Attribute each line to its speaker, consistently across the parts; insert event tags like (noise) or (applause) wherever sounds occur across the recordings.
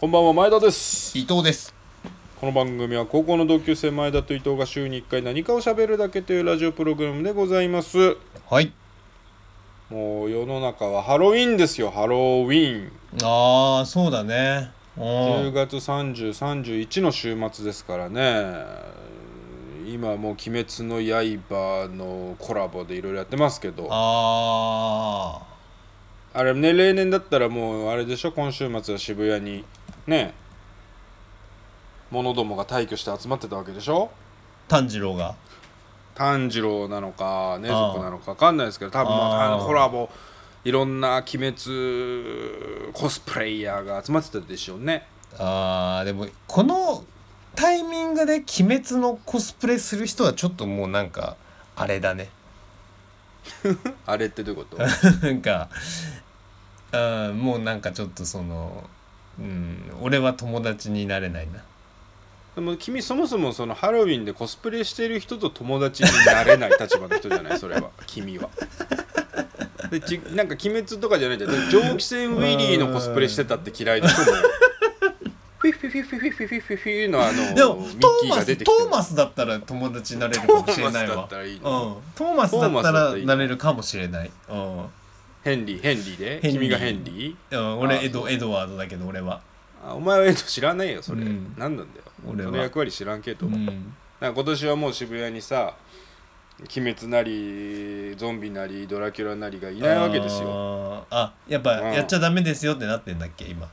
Speaker 1: こんばんは前田です。
Speaker 2: 伊藤です。
Speaker 1: この番組は高校の同級生前田と伊藤が週に1回何かを喋るだけというラジオプログラムでございます。
Speaker 2: はい。
Speaker 1: もう世の中はハロウィンですよ。ハロウィン。
Speaker 2: ああそうだね。う
Speaker 1: 10
Speaker 2: ん
Speaker 1: 月3031の週末ですからね。今もう「鬼滅の刃」のコラボでいろいろやってますけど。あ
Speaker 2: あ
Speaker 1: れね例年だったらもうあれでしょ？今週末は渋谷にね者どもが退去して集まってたわけでしょ？
Speaker 2: あ炭治郎が。
Speaker 1: 炭治郎なのか禰豆子なのか分かんないですけど多分まあコラボいろんな鬼滅コスプレイヤーが集まってたでしょうね。
Speaker 2: あーでもこのタイミングで「鬼滅」のコスプレする人はちょっともうなんかあれだね。(laughs)
Speaker 1: あれってどういうこと？(laughs)
Speaker 2: なんかうんもうなんかちょっとそのうん。俺は友達になれないな。
Speaker 1: でも君そもそもそのハロウィンでコスプレしてる人と友達になれない立場の人じゃない？それは。(laughs) 君は。でちなんか鬼滅とかじゃない？じゃん蒸気船ウィリーのコスプレしてたって嫌いな人も。フィフィフィフィフィフィフィフィフィのあの
Speaker 2: でもト
Speaker 1: キー
Speaker 2: マストーマスだったら友達になれるかもしれないわトーマスだったらなれるかもしれないうん
Speaker 1: ヘンリーヘンリーで？
Speaker 2: ヘンリー。
Speaker 1: 君がヘンリー？
Speaker 2: うん、
Speaker 1: あ
Speaker 2: 俺エドエドワードだけど俺は。
Speaker 1: あお前はえっと知らないよそれ、
Speaker 2: うん。
Speaker 1: 何なんだよ。
Speaker 2: 俺は。
Speaker 1: その役割知らんけど、
Speaker 2: う。ん。
Speaker 1: なんか今年はもう渋谷にさ鬼滅なりゾンビなりドラキュラなりがいないわけですよ。
Speaker 2: よあやっぱ
Speaker 1: うん。
Speaker 2: やっちゃダメですよってなってんだっけ今。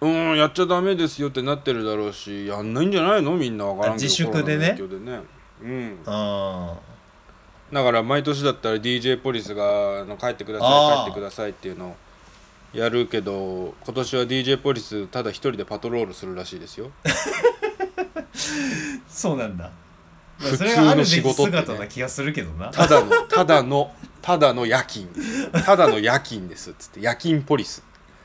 Speaker 1: うんやっちゃダメですよってなってるだろうしやんないんじゃないの？みんなわからんけど。
Speaker 2: あ自粛でね。
Speaker 1: コロナの影響でね。うん。
Speaker 2: あ
Speaker 1: だから毎年だったら DJ ポリスがあの帰ってください帰ってくださいっていうのをやるけど今年は DJ ポリスただ一人でパトロールするらしいですよ。(laughs)
Speaker 2: そうなんだ。
Speaker 1: 普通の仕事ってね。
Speaker 2: 姿な気がするけどな。
Speaker 1: ただのただのただの夜勤。ただの夜勤ですっつって。夜勤ポリス。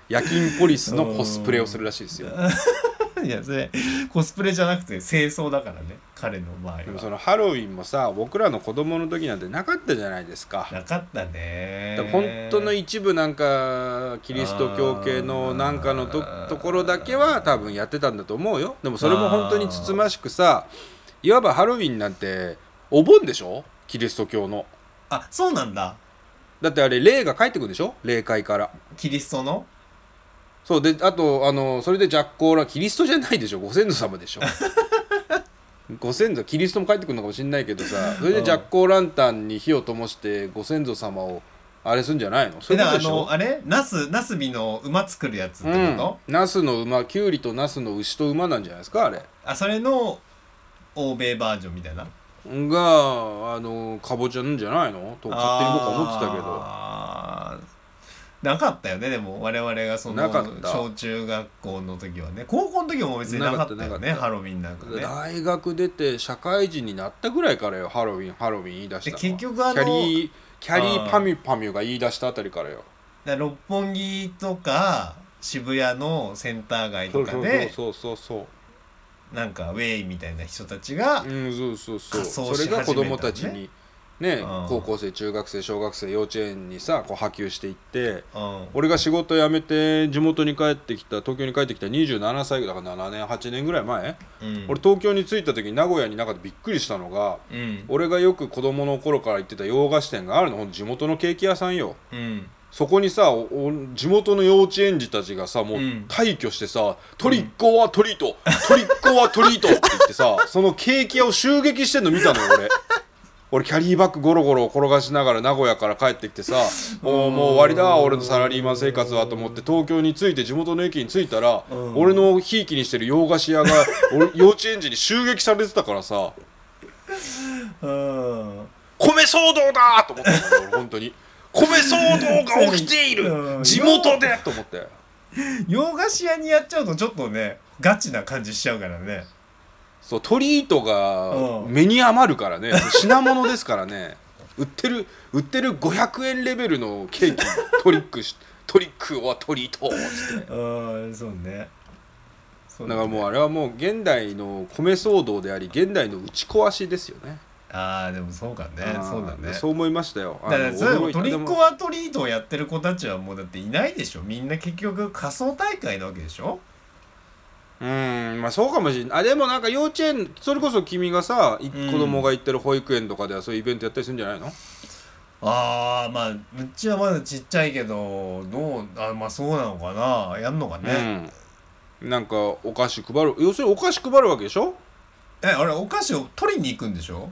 Speaker 1: 夜勤ポリスのコスプレをするらしいですよ (laughs) (laughs)
Speaker 2: いやそれコスプレじゃなくて清掃だからね彼の場合
Speaker 1: でもそ
Speaker 2: は
Speaker 1: のハロウィンもさ僕らの子供の時なんてなかったじゃないですか。
Speaker 2: なかったね。
Speaker 1: 本当の一部なんかキリスト教系のなんかのとところだけは多分やってたんだと思うよ。でもそれも本当につつましくさいわばハロウィンなんてお盆でしょ？キリスト教の。
Speaker 2: あそうなんだ。
Speaker 1: だってあれ霊が帰ってくるでしょ？霊界から。
Speaker 2: キリストの？
Speaker 1: そうであとあのそれでジャッコーラキリストじゃないでしょ。ご先祖様でしょ。(laughs) ご先祖キリストも帰ってくるのかもしれないけどさそれでジャッコーランタンに火を灯してご先祖様をあれするんじゃないの？そう
Speaker 2: えだからあのあれ？ナスナスビの馬作るやつって
Speaker 1: うん。
Speaker 2: こと、
Speaker 1: ナスの馬キュウリとナスの牛と馬なんじゃないですかあれ。
Speaker 2: あそれの欧米バージョンみたいな？
Speaker 1: があのかぼちゃなんじゃないの？と勝手に僕は思ってたけど
Speaker 2: なかったよねでも我々がその
Speaker 1: なかった。
Speaker 2: 小中学校の時はね。高校の時も別になかったよ
Speaker 1: なかったなかった。
Speaker 2: ねハロウィンなんかね。
Speaker 1: 大学出て社会人になったぐらいからよハロウィンハロウィン言い出したのは。
Speaker 2: で結局あの
Speaker 1: キャリーキャリ
Speaker 2: あー。
Speaker 1: ーパミュパミュが言い出したあたりからよ。
Speaker 2: だ六本木とか渋谷のセンター街
Speaker 1: そうそう
Speaker 2: とかで
Speaker 1: そうそうそう。
Speaker 2: なんかウェイみたいな人たちが、
Speaker 1: うんそうそうそう。
Speaker 2: 仮装
Speaker 1: それが子
Speaker 2: し始めたのね。
Speaker 1: 供たちにね
Speaker 2: うん。
Speaker 1: 高校生中学生小学生幼稚園にさこう波及していって
Speaker 2: うん。
Speaker 1: 俺が仕事辞めて地元に帰ってきた東京に帰ってきた27歳だから7年8年ぐらい前、
Speaker 2: うん。
Speaker 1: 俺東京に着いた時に名古屋になかったびっくりしたのが
Speaker 2: うん。
Speaker 1: 俺がよく子供の頃から行ってた洋菓子店があるの。ほんと地元のケーキ屋さんよ。
Speaker 2: うん。
Speaker 1: そこにさ地元の幼稚園児たちがさもう
Speaker 2: うん。
Speaker 1: 退去してさ「トリックオアトリートトリックオアトリート」って言ってさそのケーキ屋を襲撃してんの見たのよ俺。俺キャリーバッグゴロゴロ転がしながら名古屋から帰ってきてさもうもう終わりだ俺のサラリーマン生活はと思って東京に着いて地元の駅に着いたら
Speaker 2: うん。
Speaker 1: 俺のひいきにしてる洋菓子屋が (laughs) 俺幼稚園児に襲撃されてたからさ。
Speaker 2: うん。
Speaker 1: 米騒動だと思ったんだよ俺本当に。米騒動が起きてい
Speaker 2: うん。
Speaker 1: る地元でと思って。
Speaker 2: 洋菓子屋にやっちゃうとちょっとねガチな感じしちゃうからね
Speaker 1: そうトリートが
Speaker 2: うん。
Speaker 1: 目に余るからね。(laughs) 品物ですからね。売ってる売ってる500円レベルのケーキトリックしトリックはトリート。っつって
Speaker 2: うんそうね。
Speaker 1: だからもうあれはもう現代の米騒動であり現代の打ち壊しですよね。
Speaker 2: ああでもそうかね。そうだね。
Speaker 1: そう思いましたよ。
Speaker 2: だからそれトリックはトリートをやってる子たちはもうだっていないでしょ。みんな結局仮想大会なわけでしょ
Speaker 1: うんまあそうかもしれない。あでもなんか幼稚園それこそ君がさい
Speaker 2: うん。
Speaker 1: 子供が行ってる保育園とかではそういうイベントやったりするんじゃないの？
Speaker 2: ああまあうちはまだちっちゃいけどどうあまあそうなのかな？やんのかね、
Speaker 1: うん、なんかお菓子配る要するにお菓子配るわけでしょ？
Speaker 2: えあれお菓子を取りに行くんでしょ？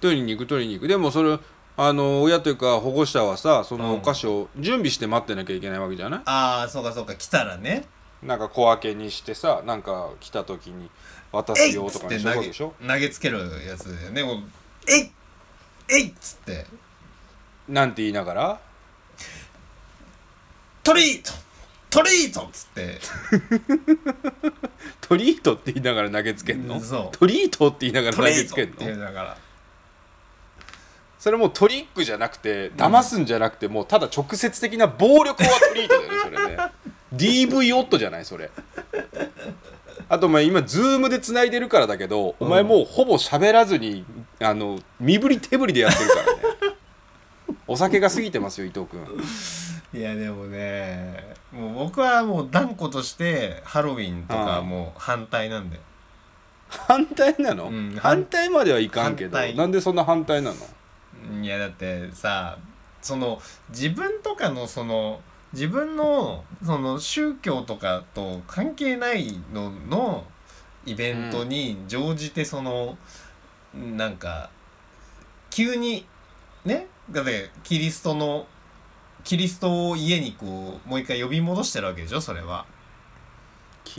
Speaker 1: 取りに行く取りに行く。でもそれあの親というか保護者はさその
Speaker 2: うん
Speaker 1: お菓子を準備して待ってなきゃいけないわけじゃない、
Speaker 2: ああそうかそうか。来たらね
Speaker 1: なんか小分けにしてさなんか来た時に渡すよとかにし
Speaker 2: 投げ
Speaker 1: でしょ？
Speaker 2: 投げつけるやつだよね。もうえいえいっつって。
Speaker 1: なんて言いながら？
Speaker 2: トリート。トリートっつって。(laughs)
Speaker 1: treat って言いながら投げつけんの、
Speaker 2: うんそう。
Speaker 1: treat って言いながら投げつけんの？。それもうトリックじゃなくて騙すんじゃなくて、もうただ直接的な暴力は treat だよねそれね DV 夫じゃないそれ。あとお前今ズームでつないでるからだけど、お前もうほぼ喋らずにあの身振り手振りでやってるからね。お酒が過ぎてますよ伊藤君。
Speaker 2: いやでもねもう僕はもう断固としてハロウィンとかもう反対なんだよ
Speaker 1: 反対なの、
Speaker 2: うん
Speaker 1: 反対まではいかんけどなんでそんな反対なの？
Speaker 2: いやだってさその自分とかのその自分のその宗教とかと関係ないののイベントに乗じてその、なんか急にねだってキリストのキリストを家にこうもう一回呼び戻してるわけでしょそれは。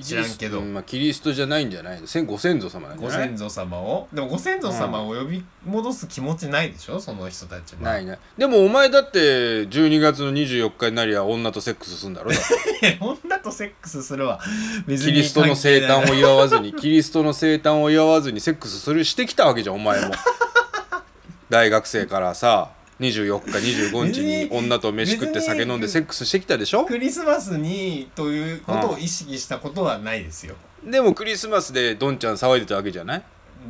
Speaker 2: 知らんけど。
Speaker 1: うんまあ、キリストじゃないんじゃないの。先ご先祖様なんじゃない？
Speaker 2: ご先祖様を？でもご先祖様を呼び戻す気持ちないでしょ？その人たちは。
Speaker 1: ないね。でもお前だって12月の24日になりゃ女とセックスするんだろ？だって。(laughs)
Speaker 2: 女とセックスするわ。
Speaker 1: キリストの生誕
Speaker 2: 関
Speaker 1: を祝わずに (laughs) キリストの生誕を祝わずにセックスするしてきたわけじゃんお前も。(laughs) 大学生からさ24日25日に女と飯食って酒飲んでセックスしてきたでしょ？
Speaker 2: クリスマスにということを意識したことはないですよ。
Speaker 1: でもクリスマスでドンちゃん騒いでたわけじゃない？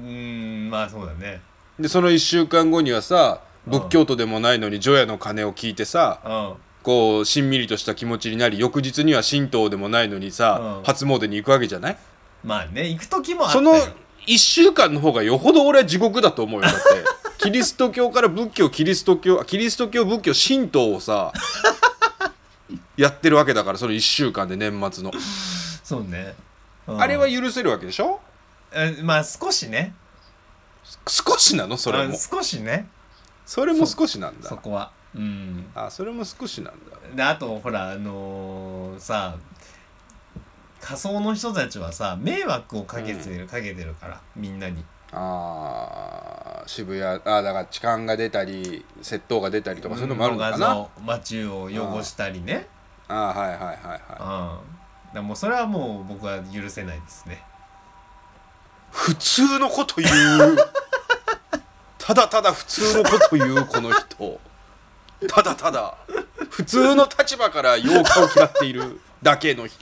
Speaker 1: う
Speaker 2: ーんまあそうだね。
Speaker 1: でその1週間後にはさ仏教徒でもないのに除夜の鐘を聞いてさ
Speaker 2: うん。
Speaker 1: こうしんみりとした気持ちになり翌日には神道でもないのにさ、
Speaker 2: うん。
Speaker 1: 初詣に行くわけじゃない？
Speaker 2: まあね行く時もあった
Speaker 1: そ
Speaker 2: よ
Speaker 1: の1週間の方がよほど俺は地獄だと思うよ。だって (laughs) キリスト教から仏教キリスト教あキリスト教仏教神道をさやってるわけだからその1週間で年末の、
Speaker 2: そうね、うん。
Speaker 1: あれは許せるわけでしょ？
Speaker 2: えまあ少しね。
Speaker 1: 少しなの？それも。
Speaker 2: あ少しね。
Speaker 1: それも少しなんだ。
Speaker 2: そこは。うん。
Speaker 1: あそれも少しなんだ。
Speaker 2: であとほらあのーさ仮想の人たちはさ迷惑をかけてる、かけてるからみんなに。
Speaker 1: あー渋谷あーだから痴漢が出たり窃盗が出たりとかそういうのもあるのかな、
Speaker 2: 画像街を汚したりね。
Speaker 1: あーはいはいはいはい。
Speaker 2: うん。だもうそれはもう僕は許せないですね。
Speaker 1: 普通のこと言う。(laughs) ただただ普通のこと言うこの人。ただただ普通の立場から8日を嫌っているだけの人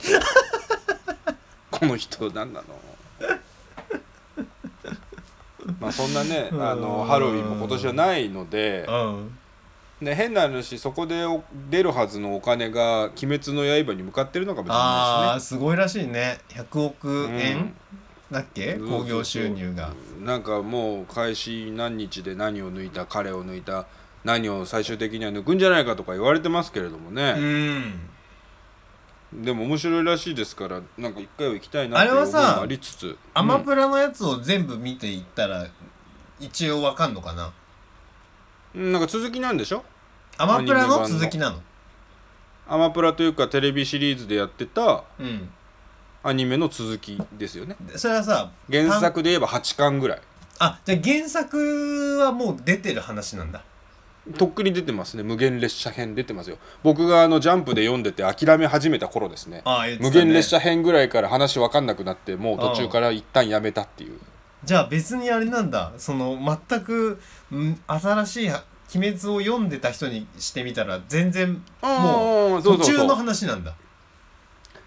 Speaker 1: この人何なの？(laughs) まあそんなねあのハロウィンも今年はないので
Speaker 2: うん。
Speaker 1: ね変な話そこでお出るはずのお金が「鬼滅の刃」に向かってるのかもしれ
Speaker 2: あ
Speaker 1: ない
Speaker 2: あすごいらしいね。100億
Speaker 1: ですね。
Speaker 2: 円だっけ？
Speaker 1: うん。
Speaker 2: 興行収入が。
Speaker 1: なんかもう開始何日で何を抜いた彼を抜いた何を最終的には抜くんじゃないかとか言われてますけれども
Speaker 2: う
Speaker 1: ね、
Speaker 2: ん
Speaker 1: でも面白いらしいですからなんか一回は行きたいな
Speaker 2: あ
Speaker 1: っていう思いありつつ。
Speaker 2: アマプラのやつを全部見ていったら一応わかんのかな？
Speaker 1: うんなんか続きなんでしょ？
Speaker 2: アマプラの続きなの？
Speaker 1: アマプラというかテレビシリーズでやってた
Speaker 2: うん。
Speaker 1: アニメの続きですよね。
Speaker 2: でそれはさ
Speaker 1: 原作で言えば8巻ぐらい。
Speaker 2: あじゃあ原作はもう出てる話なんだ
Speaker 1: とっくに出てますね。無限列車編出てますよ。僕があのジャンプで読んでて諦め始めた頃ですね。
Speaker 2: ああ言ってた
Speaker 1: 無
Speaker 2: ね
Speaker 1: 限列車編ぐらいから話分かんなくなってもう途中から一旦やめたっていう。
Speaker 2: じゃあ別にあれなんだ。その全くん新しい「鬼滅」を読んでた人にしてみたら全然も
Speaker 1: うそうそうそう。
Speaker 2: う途中の話なんだ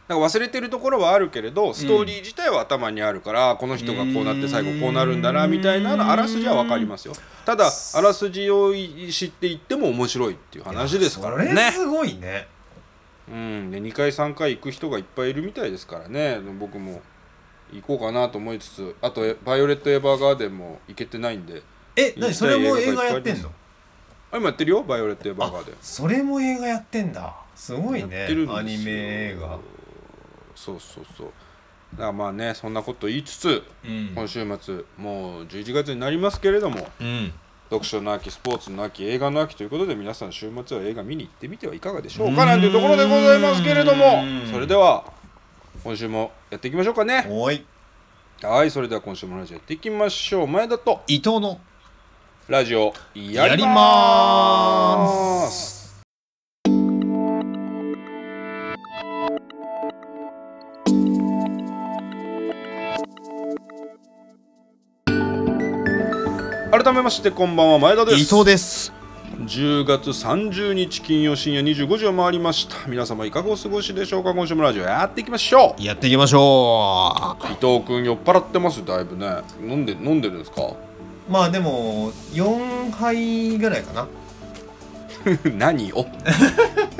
Speaker 1: なんか忘れてるところはあるけれどストーリー自体は頭にあるから、この人がこうなって最後こうなるんだなみたいなのあらすじは分かりますよ。ただあらすじを知っていっても面白いっていう話ですから
Speaker 2: それ
Speaker 1: ね
Speaker 2: すごいね。
Speaker 1: うん、で2回3回行く人がいっぱいいるみたいですからね。僕も行こうかなと思いつつあと「バイオレット・エヴァーガーデン」も行けてないんで。
Speaker 2: え何それも映画やってんの？
Speaker 1: あ今やってるよ「バイオレット・エヴァーガーデン」
Speaker 2: それも映画やってんだ。すごい
Speaker 1: や
Speaker 2: ねアニメ映画
Speaker 1: そうそうそう。だからまあねそんなこと言いつつ
Speaker 2: うん。
Speaker 1: 今週末もう11月になりますけれども
Speaker 2: うん。
Speaker 1: 読書の秋スポーツの秋映画の秋ということで皆さん週末は映画見に行ってみてはいかがでしょうかなんていうところでございますけれども。
Speaker 2: うん。
Speaker 1: それでは今週もやっていきましょうかね。
Speaker 2: おい。
Speaker 1: はいそれでは今週もラジオやっていきましょう。前田と
Speaker 2: 伊藤の
Speaker 1: ラジオやりま
Speaker 2: まー
Speaker 1: す
Speaker 2: す
Speaker 1: 改めましてこんばんは前田です。
Speaker 2: 伊藤です。
Speaker 1: 10月30日金曜深夜25時を回りました。皆様いかがお過ごしでしょうか？今週もラジオやっていきましょう。
Speaker 2: やっていきましょ
Speaker 1: 伊藤君酔っ払ってます？だいぶね。飲んで飲んでるんですか？
Speaker 2: うまあでも4杯ぐらいかな。(laughs)
Speaker 1: 何を？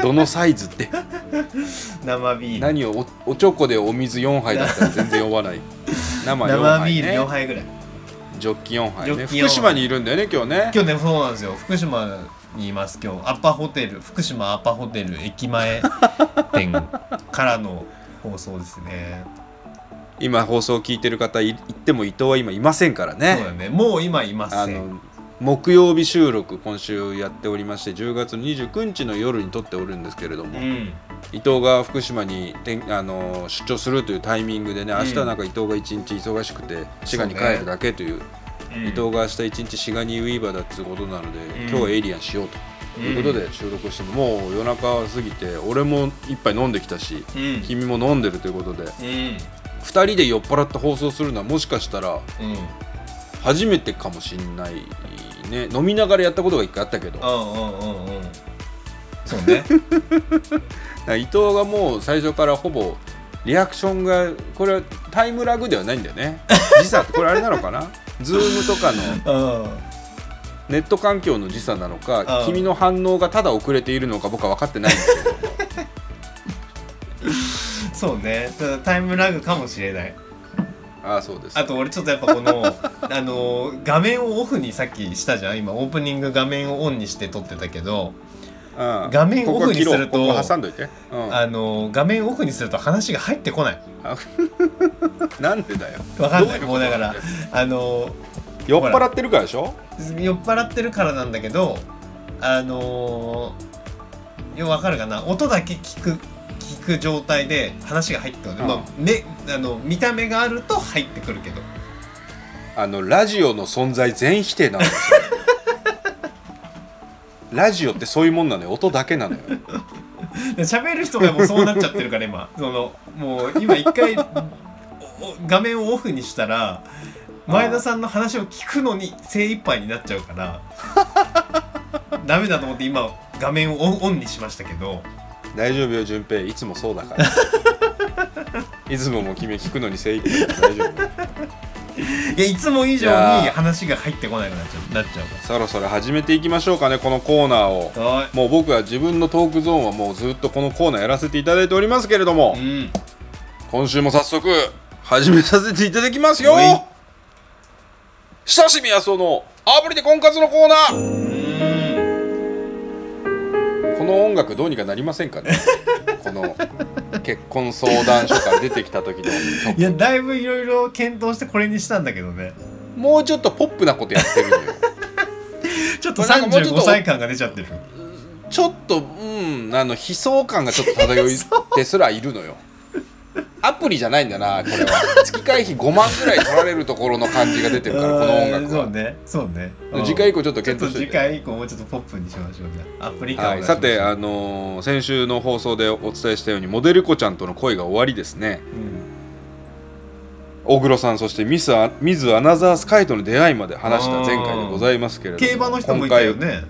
Speaker 1: どのサイズって？(laughs)
Speaker 2: 生ビール。
Speaker 1: 何を？おおちょこでお水4杯だったら全然酔わない。生4
Speaker 2: 生ビール4杯ぐらい
Speaker 1: ジョッキ4杯ね。
Speaker 2: ジョッキ4杯
Speaker 1: 福島にいるんだよね今日ね。
Speaker 2: 今日ねそうなんですよ。福島にいます今日。アッパホテル。福島アッパホテル駅前店からの放送ですね。(laughs)
Speaker 1: 今放送聞いてる方い言っても伊藤は今いませんからね。
Speaker 2: そうだね。もう今いません
Speaker 1: 木曜日収録今週やっておりまして10月の29日の夜に撮っておるんですけれども、
Speaker 2: うん。
Speaker 1: 伊藤が福島にてんあの出張するというタイミングでね明日
Speaker 2: うん
Speaker 1: なんか伊藤が一日忙しくて滋賀に帰るだけという伊藤が明日一日滋賀にウィーバーだっていうことなので、
Speaker 2: うん。
Speaker 1: 今日はエイリアンしようということで収録しても、もう夜中過ぎて俺も一杯飲んできたし
Speaker 2: うん。
Speaker 1: 君も飲んでるということで
Speaker 2: うん。
Speaker 1: 2人で酔っ払って放送するのはもしかしたら
Speaker 2: うん。
Speaker 1: 初めてかもしんないね飲みながらやったことが一回あったけど。
Speaker 2: うんうんうんうん。そうね。(laughs)
Speaker 1: 伊藤がもう最初からほぼリアクションがこれはタイムラグではないんだよね。(laughs) 時差これあれなのかな？ズームとかの
Speaker 2: うん。
Speaker 1: ネット環境の時差なのか
Speaker 2: うん。
Speaker 1: 君の反応がただ遅れているのか僕は分かってないんですけど。(laughs)
Speaker 2: そうね。ただタイムラグかもしれない
Speaker 1: ああそうです。
Speaker 2: あと俺ちょっとやっぱこの (laughs) あの画面をオフにさっきしたじゃん。今オープニング画面をオンにして撮ってたけど
Speaker 1: うん
Speaker 2: 画面オフにすると
Speaker 1: う。ん
Speaker 2: あの画面オフにすると話が入ってこない。
Speaker 1: なんでだよ。
Speaker 2: わかんない。もうだからあの
Speaker 1: 酔っ払ってるからでしょ？
Speaker 2: 酔っ払ってるからなんだけどあのよわかるかな。音だけ聞く聞く状態で話が入ってくる、
Speaker 1: うん。
Speaker 2: まあ、目あの見た目があると入ってくるけど。
Speaker 1: あのラジオの存在全否定なんですよ。(laughs) ラジオってそういうもんなのよ。音だけなのよ。
Speaker 2: で喋る人がもうそうなっちゃってるから今。そのもう今一回画面をオフにしたら前田さんの話を聞くのに精一杯になっちゃうから (laughs) ダメだと思って今画面をオンオンにしましたけど
Speaker 1: 大丈夫よ順平。いつもそうだから。(laughs) いつももう君聞くのに精一杯大丈夫
Speaker 2: いやいつも以上に話が入ってこなくなっちゃうなっちゃうか
Speaker 1: そろそろ始めていきましょうかねこのコーナーを。もう僕は自分のトークゾーンはもうずっとこのコーナーやらせていただいておりますけれども、
Speaker 2: うん。
Speaker 1: 今週も早速始めさせていただきますよ。親しみやそのあぶりで婚活のコーナーの音楽どうにかなりませんかね？この結婚相談所から出てきた時の曲。
Speaker 2: いやだいぶいろいろ検討してこれにしたんだけどね。
Speaker 1: もうちょっとポップなことやってるのよ。
Speaker 2: ちょっと
Speaker 1: なんかもうちょっと
Speaker 2: 35歳感が出ちゃってる。
Speaker 1: ちょっとうんあの悲壮感がちょっと漂い (laughs) てすらいるのよアプリじゃないんだなこれは。月会費5万ぐらい取られるところの感じが出てるから (laughs) この音楽は、
Speaker 2: そうねそうね。
Speaker 1: 次回以降ちょっと検討して。
Speaker 2: 回以降もうちょっとポップにしましょう。ねアプリ感を
Speaker 1: はい、さて、あのー先週の放送でお伝えしたようにモデル子ちゃんとの恋が終わりですね。
Speaker 2: うん。
Speaker 1: 大黒さんそしてミスアミズ・アナザースカイとの出会いまで話した前回でございますけれども
Speaker 2: 競馬の人もいたよね。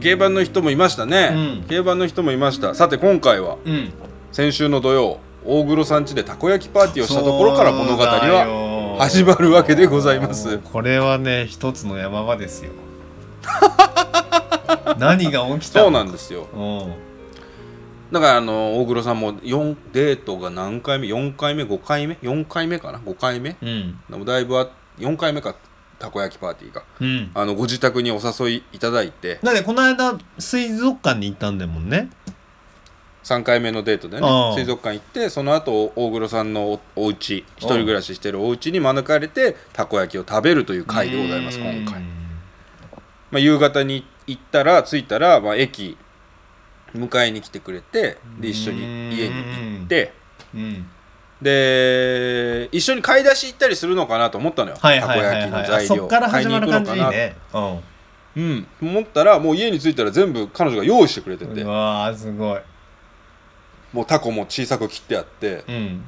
Speaker 1: 競馬の人もいましたね、
Speaker 2: うん。
Speaker 1: 競馬の人もいました。さて今回は
Speaker 2: うん。
Speaker 1: 先週の土曜大黒さん家でたこ焼きパーティーをしたところから物語は始まるわけでございます。
Speaker 2: これはね一つの山場ですよ。(laughs) 何が起きた
Speaker 1: そうなんですよ。
Speaker 2: うん。
Speaker 1: だからあの大黒さんも4デートが何回目？4回目？5回目？4回目かな？5回目？
Speaker 2: うん。
Speaker 1: だいぶあ4回目かたこ焼きパーティーが
Speaker 2: うん。
Speaker 1: あのご自宅にお誘いいただいて。
Speaker 2: だってこの間水族館に行ったんだもんね
Speaker 1: 3回目のデートでね水族館行ってその後大黒さんのおお家一人暮らししてるお家に招かれてたこ焼きを食べるという回でございます今回、まあ、夕方に行ったら着いたら、まあ、駅迎えに来てくれてで一緒に家に行って
Speaker 2: うん。
Speaker 1: で一緒に買い出し行ったりするのかなと思ったのよ、たこ焼きの材料。買いに行くのかな
Speaker 2: ねうん。
Speaker 1: うん。思ったらもう家に着いたら全部彼女が用意してくれてて。
Speaker 2: うわーすごい
Speaker 1: もうタコも小さく切ってあって
Speaker 2: うん。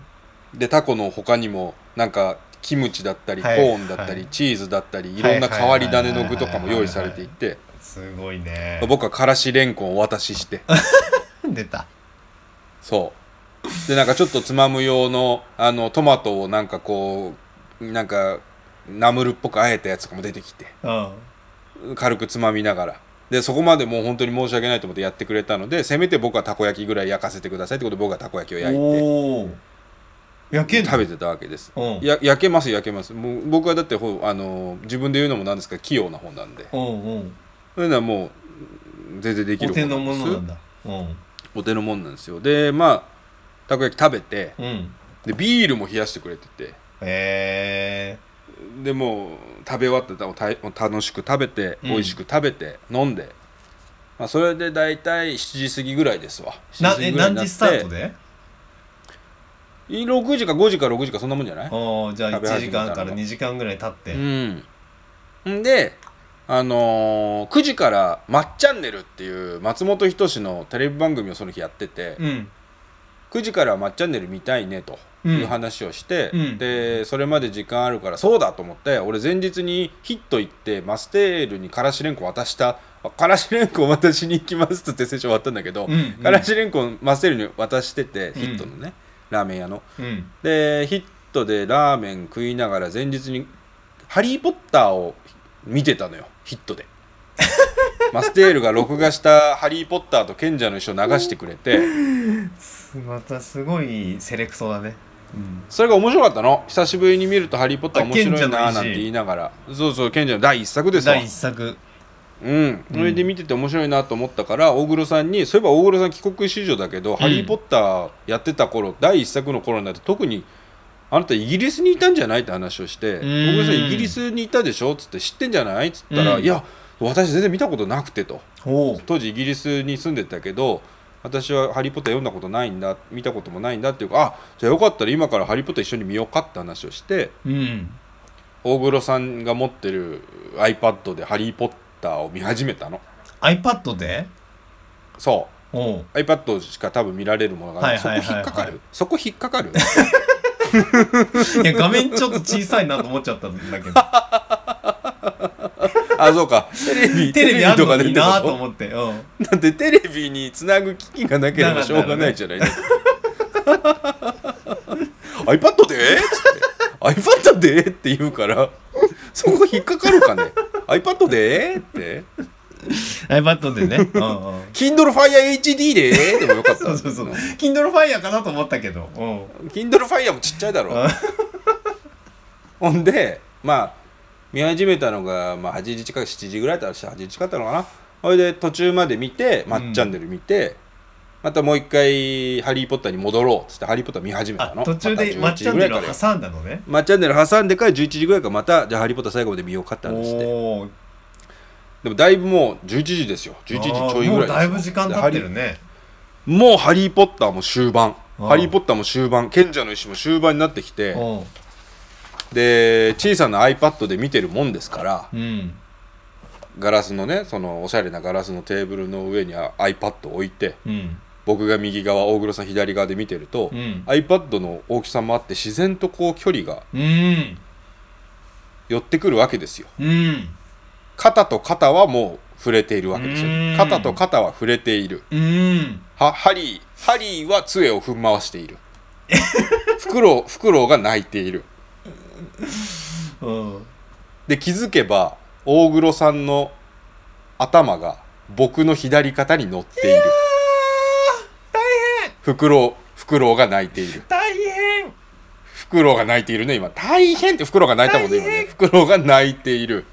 Speaker 1: でタコの他にもなんかキムチだったりコ
Speaker 2: はい。
Speaker 1: ーンだったり、
Speaker 2: はい。
Speaker 1: チーズだったりい。ろんな変わり種の具とかも用意されていて。
Speaker 2: すごいね。
Speaker 1: 僕はからしれんこんをお渡しして。(laughs)
Speaker 2: 出た。
Speaker 1: そう。でなんかちょっとつまむ用のあのトマトをなんかこうなんかナムルっぽくあえたやつとかも出てきて。
Speaker 2: うん。
Speaker 1: 軽くつまみながらでそこまでもう本当に申し訳ないと思ってやってくれたのでせめて僕はたこ焼きぐらい焼かせてくださいってことで僕はたこ焼きを焼いて
Speaker 2: 焼けんの？
Speaker 1: 食べてたわけです。
Speaker 2: うん。
Speaker 1: や焼けます焼けます。もう僕はだってほあの自分で言うのもなんですか器用な方なんで。
Speaker 2: うんうん。
Speaker 1: そういうのはもう全然できる
Speaker 2: お手のものなんだ。うん。
Speaker 1: お手のもんなんですよ。でまあたこ焼き食べて
Speaker 2: うん。
Speaker 1: でビールも冷やしてくれてて。
Speaker 2: へえ
Speaker 1: でもう食べ終わってた楽しく食べて
Speaker 2: うん。
Speaker 1: 美味しく食べて、飲んで、まあ、それで大体7時過ぎぐらいですわ。
Speaker 2: な
Speaker 1: 7
Speaker 2: え何時スタートで
Speaker 1: ？6時か5時か6時かそんなもんじゃない？
Speaker 2: おーじゃあ
Speaker 1: 食べ
Speaker 2: 1
Speaker 1: 始めたのが。
Speaker 2: 時間から2時間ぐらい経って。
Speaker 1: うん。んであのー9時から「まっちゃんねる」っていう松本人志のテレビ番組をその日やってて、
Speaker 2: うん。
Speaker 1: 9時から「まっちゃんねる」見たいねという話をして、
Speaker 2: うん。
Speaker 1: でそれまで時間あるからそうだと思って俺前日にヒット行ってマステールにからしれんこ渡した。あからしれんこ渡しに行きますっつって最初終わったんだけど、
Speaker 2: うんうん。
Speaker 1: からしれんこマステールに渡してて、
Speaker 2: うん。
Speaker 1: ヒットのねラーメン屋の。
Speaker 2: うん。
Speaker 1: でヒットでラーメン食いながら前日に「ハリー・ポッター」を見てたのよヒットで。(laughs) マステールが録画した「ハリー・ポッター」と賢者の石を流してくれて。(laughs)
Speaker 2: またすごいセレクトだね
Speaker 1: それが面白かったの？久しぶりに見ると「ハリー・ポッター」
Speaker 2: あ
Speaker 1: 面白いなーなんて言いながら。そうそう賢者の第一作ですわ。
Speaker 2: 第一作。
Speaker 1: うん、それで見てて面白いなと思ったから大黒さんにそういえば大黒さん帰国子女だけど「ハリー・ポッター」やってた頃第一作の頃になって特にあなたイギリスにいたんじゃない？って話をして「
Speaker 2: ん。
Speaker 1: 大黒さんイギリスにいたでしょ?」っつって「知ってんじゃない?」っつったら「
Speaker 2: うん。
Speaker 1: いや私全然見たことなくて」と。当時イギリスに住んでたけど私は「ハリー・ポッター」読んだことないんだ見たこともないんだっていうかあじゃあよかったら今から「ハリー・ポッター」一緒に見ようかって話をして
Speaker 2: うん。
Speaker 1: 大黒さんが持ってる iPad で「ハリー・ポッター」を見始めたの。
Speaker 2: iPad で？
Speaker 1: そう。iPad しか多分見られるものがない、
Speaker 2: はいはいはいはい。
Speaker 1: そこ引っかかる？そこ引っかかる？(laughs)
Speaker 2: いや画面ちょっと小さいなと思っちゃったんだけど
Speaker 1: あそうか。テレビ
Speaker 2: テレビあんのに
Speaker 1: とかで
Speaker 2: なと思って。うん。
Speaker 1: だってテレビにつなぐ機器がなければしょうがない？じゃない (laughs) iPad で？っつって。iPad で？って言うから。そこ引っかかるかね？iPad で？って。
Speaker 2: iPad でね。
Speaker 1: Kindle Fire HD で？でもよかった。
Speaker 2: そうそうそう。Kindle Fire かなと思ったけど。うん。
Speaker 1: Kindle Fire もちっちゃいだろ。
Speaker 2: うん。
Speaker 1: ほんでまあ見始めたのが、まあ、8時近く7時ぐらいだったら8時近かったのかな。それで途中まで見て「まっチャンネル」見て、またもう一回「ハリー・ポッター」に戻ろうっつって「ハリー・ポッター」見始めたの。
Speaker 2: あ途中で
Speaker 1: また11
Speaker 2: マッチャンネル挟んだのね。
Speaker 1: まっチャンネル挟んでから11時ぐらいからまたじゃあ「ハリー・ポッター」最後まで見ようかって話して。でもだいぶもう11時ですよ。11時ちょいぐらい
Speaker 2: だいぶ時間経ってるね。
Speaker 1: もう「ハリー・ポッター」も終盤「
Speaker 2: ああ
Speaker 1: ハリー・ポッター」も終盤。賢者の石も終盤になってきて
Speaker 2: うん
Speaker 1: で小さな iPad で見てるもんですから
Speaker 2: うん。
Speaker 1: ガラスのねそのおしゃれなガラスのテーブルの上にあ iPad を置いて
Speaker 2: うん。
Speaker 1: 僕が右側大黒さん左側で見てると、
Speaker 2: うん。
Speaker 1: iPad の大きさもあって自然とこう距離が
Speaker 2: うん。
Speaker 1: 寄ってくるわけですよ。
Speaker 2: うん。
Speaker 1: 肩と肩はもう触れているわけですよ。
Speaker 2: うん。
Speaker 1: 肩と肩は触れている。
Speaker 2: うん。
Speaker 1: はハリーハリーは杖を踏ん回している。フクロウフクロウが泣いている
Speaker 2: うん。
Speaker 1: で気づけば大黒さんの頭が僕の左肩に乗っている。
Speaker 2: 大変
Speaker 1: フクロウフクロウが泣いている。
Speaker 2: 大変。
Speaker 1: フクロウが泣いているね今。大変ってフクロウが泣いたもんね今
Speaker 2: 大変。
Speaker 1: ねフクロウが泣いている。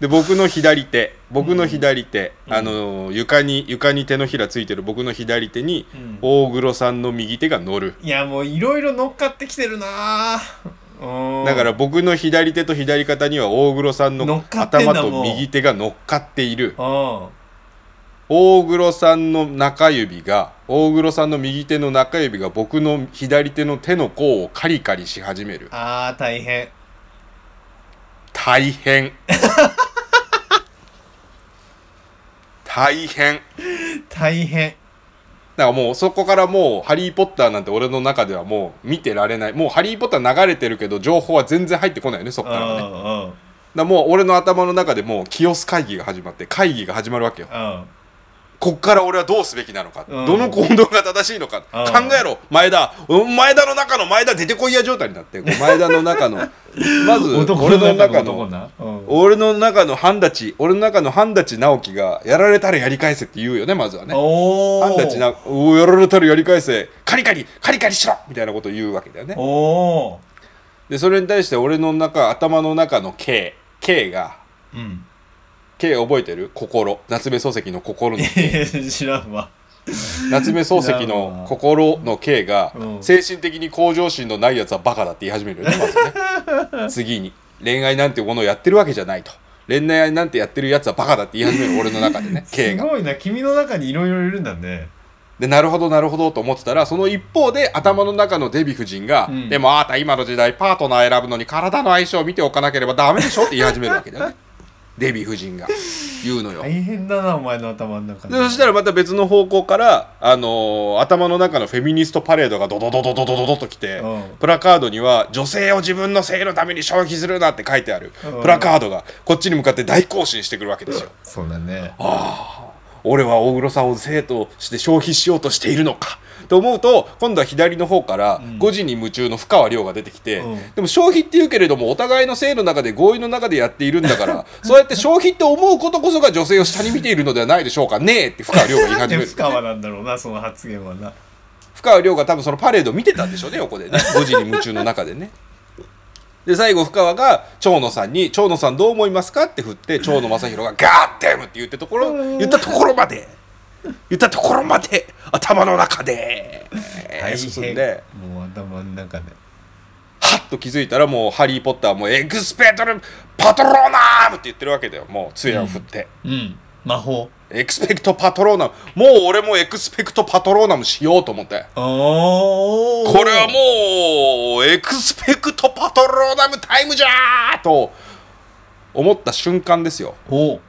Speaker 1: で僕の左手僕の左手、
Speaker 2: うん。
Speaker 1: あの床に床に手のひらついてる僕の左手に
Speaker 2: うん。
Speaker 1: 大黒さんの右手が乗る。
Speaker 2: いやもういろいろ乗っかってきてるなうん
Speaker 1: だから僕の左手と左肩には大黒さんの頭と右手が乗っかっている。
Speaker 2: うん。
Speaker 1: 大黒さんの中指が大黒さんの右手の中指が僕の左手の手の甲をカリカリし始める。
Speaker 2: あー大変。
Speaker 1: 大変。大変。(laughs)
Speaker 2: 大変
Speaker 1: だからもうそこからもう「ハリー・ポッター」なんて俺の中ではもう見てられない。もう「ハリー・ポッター」流れてるけど情報は全然入ってこないよねそっからはね。だか
Speaker 2: うん
Speaker 1: らもう俺の頭の中でもう清須会議が始まって会議が始まるわけよ。
Speaker 2: うん
Speaker 1: こっから俺はどうすべきなのか、
Speaker 2: うん。
Speaker 1: どの行動が正しいのか、
Speaker 2: うん。
Speaker 1: 考えろ。前田。うん前田の中の前田出てこいや状態になって。前田の中の。(laughs) まず
Speaker 2: 男
Speaker 1: 俺の中
Speaker 2: 男
Speaker 1: の
Speaker 2: な。うん。
Speaker 1: 俺の中の半立ち。俺の中の半立ち直樹がやられたらやり返せって言うよねまずはね。
Speaker 2: お
Speaker 1: 半立ちなおやられたらやり返せ。カリカリカリカリしろ。みたいなことを言うわけだよね。でそれに対して俺の中頭の中の K K が
Speaker 2: ーうん
Speaker 1: K 覚えてる？心。夏目漱石の心の (laughs)
Speaker 2: 知らんわ。
Speaker 1: 夏目漱石の心の K が
Speaker 2: うん。
Speaker 1: 精神的に向上心のないやつはバカだって言い始めるよね (laughs) まずね。次に。恋愛なんてものをやってるわけじゃないと。恋愛なんてやってるやつはバカだって言い始める俺の中でね (laughs) K が。
Speaker 2: すごいな君の中にいろいろいるんだね。
Speaker 1: でなるほどなるほどと思ってたらその一方で頭の中のデヴィ夫人が、
Speaker 2: うん。
Speaker 1: でもあなた今の時代パートナー選ぶのに体の相性を見ておかなければダメでしょって言い始めるわけだよねデヴィ夫人が言うのよ、
Speaker 2: 大変だなお前の頭の中
Speaker 1: で。そしたらまた別の方向から、あのー頭の中のフェミニストパレードがドドドドドドドドと来て、
Speaker 2: うん。
Speaker 1: プラカードには「女性を自分の性のために消費するな」って書いてある、
Speaker 2: うん。
Speaker 1: プラカードがこっちに向かって大行進してくるわけですよ。
Speaker 2: そうだね。
Speaker 1: 俺は大黒さんを性として消費しようとしているのかと思うと今度は左の方から
Speaker 2: うん。
Speaker 1: 5時に夢中の深川亮が出てきて、
Speaker 2: うん。
Speaker 1: でも消費って言うけれどもお互いの性の中で合意の中でやっているんだから (laughs) そうやって消費って思うことこそが女性を下に見ているのではないでしょうか。ねえって深川亮が言い始める。
Speaker 2: 深川なんだろうなその発言はな。
Speaker 1: 深川亮が多分そのパレードを見てたんでしょうね横でね。(laughs) 5時に夢中の中でね。で最後深川が長野さんに「長野さんどう思いますか?」って振って長野正弘が「ガーッデム!」って言ってところ言ったところまで言ったところまで頭の中で。進んで
Speaker 2: もう頭の中で。
Speaker 1: はっと気づいたらもう「ハリー・ポッター」も「エクスペクトパトローナム!」って言ってるわけだよ。もう杖を振って。
Speaker 2: うん。魔法。
Speaker 1: エクスペクトパトローナム。もう俺もエクスペクトパトローナムしようと思って。これはもうエクスペクトパトローナムタイムじゃーと思った瞬間ですよ。も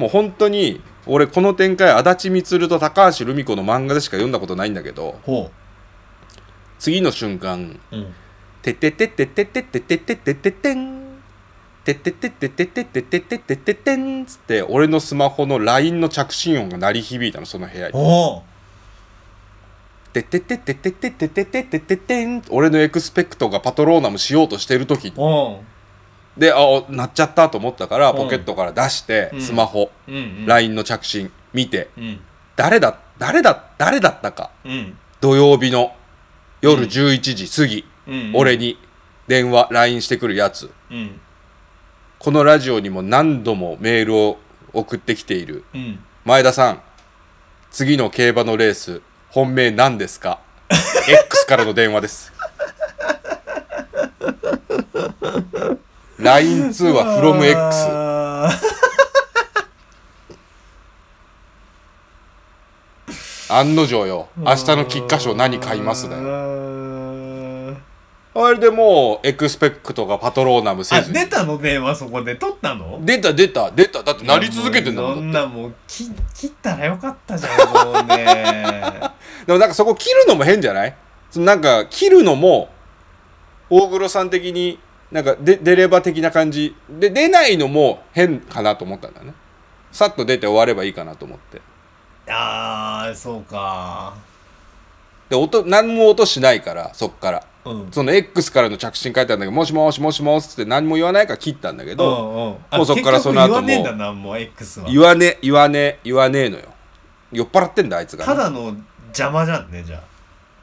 Speaker 1: う本当に俺この展開足立満と高橋留美子の漫画でしか読んだことないんだけど
Speaker 2: ほ
Speaker 1: 次の瞬間
Speaker 2: ううん「
Speaker 1: てってってってってってってってってってってってん」てってってってってってってってってってってってんつって俺のスマホの LINE の着信音が鳴り響いたのその部屋に。
Speaker 2: おう
Speaker 1: てってってってってってってってってってってん俺のエクスペクトがパトローナムしようとしてる時に
Speaker 2: おう
Speaker 1: であ鳴っちゃったと思ったから
Speaker 2: うん。
Speaker 1: ポケットから出して
Speaker 2: うん。
Speaker 1: スマホ LINE の着信見て
Speaker 2: うん。
Speaker 1: 誰だ誰だ誰だったか
Speaker 2: うん。
Speaker 1: 土曜日の夜
Speaker 2: うん。
Speaker 1: 11時過ぎ
Speaker 2: うん
Speaker 1: 俺に電話 LINE してくるやつ。
Speaker 2: うん。
Speaker 1: このラジオにも何度もメールを送ってきている。
Speaker 2: うん。
Speaker 1: 前田さん次の競馬のレース本命何ですか？X からの電話です LINE 通話 FromX
Speaker 2: あ
Speaker 1: 案の定よ。
Speaker 2: ー
Speaker 1: 明日の菊花賞何買いますだよ。
Speaker 2: よ
Speaker 1: あれでもうエクスペクトがパトローナムせ
Speaker 2: あ
Speaker 1: ず。に
Speaker 2: 出たの電話そこで。取ったの？
Speaker 1: 出た出た出た。だってなり続けてんだも
Speaker 2: そ
Speaker 1: ん
Speaker 2: んなもう切切ったらよかったじゃんもうね。(laughs)
Speaker 1: でもなんかそこ切るのも変じゃない？なんか切るのも大黒さん的になんかで出れば的な感じ。で出ないのも変かなと思ったんだね。さっと出て終わればいいかなと思って。
Speaker 2: あーそうか。
Speaker 1: で音何も音しないからそっから。
Speaker 2: うん。
Speaker 1: その X からの着信書いてあるんだけど「もしもしもしもし」って何も言わないから切ったんだけど、
Speaker 2: うんうん。
Speaker 1: もうそっからその後も。
Speaker 2: 言わねえんだなもう X は。
Speaker 1: 言わね言わね言わねえのよ。酔っ払ってんだあいつがね、
Speaker 2: ただの邪魔じゃんねじゃ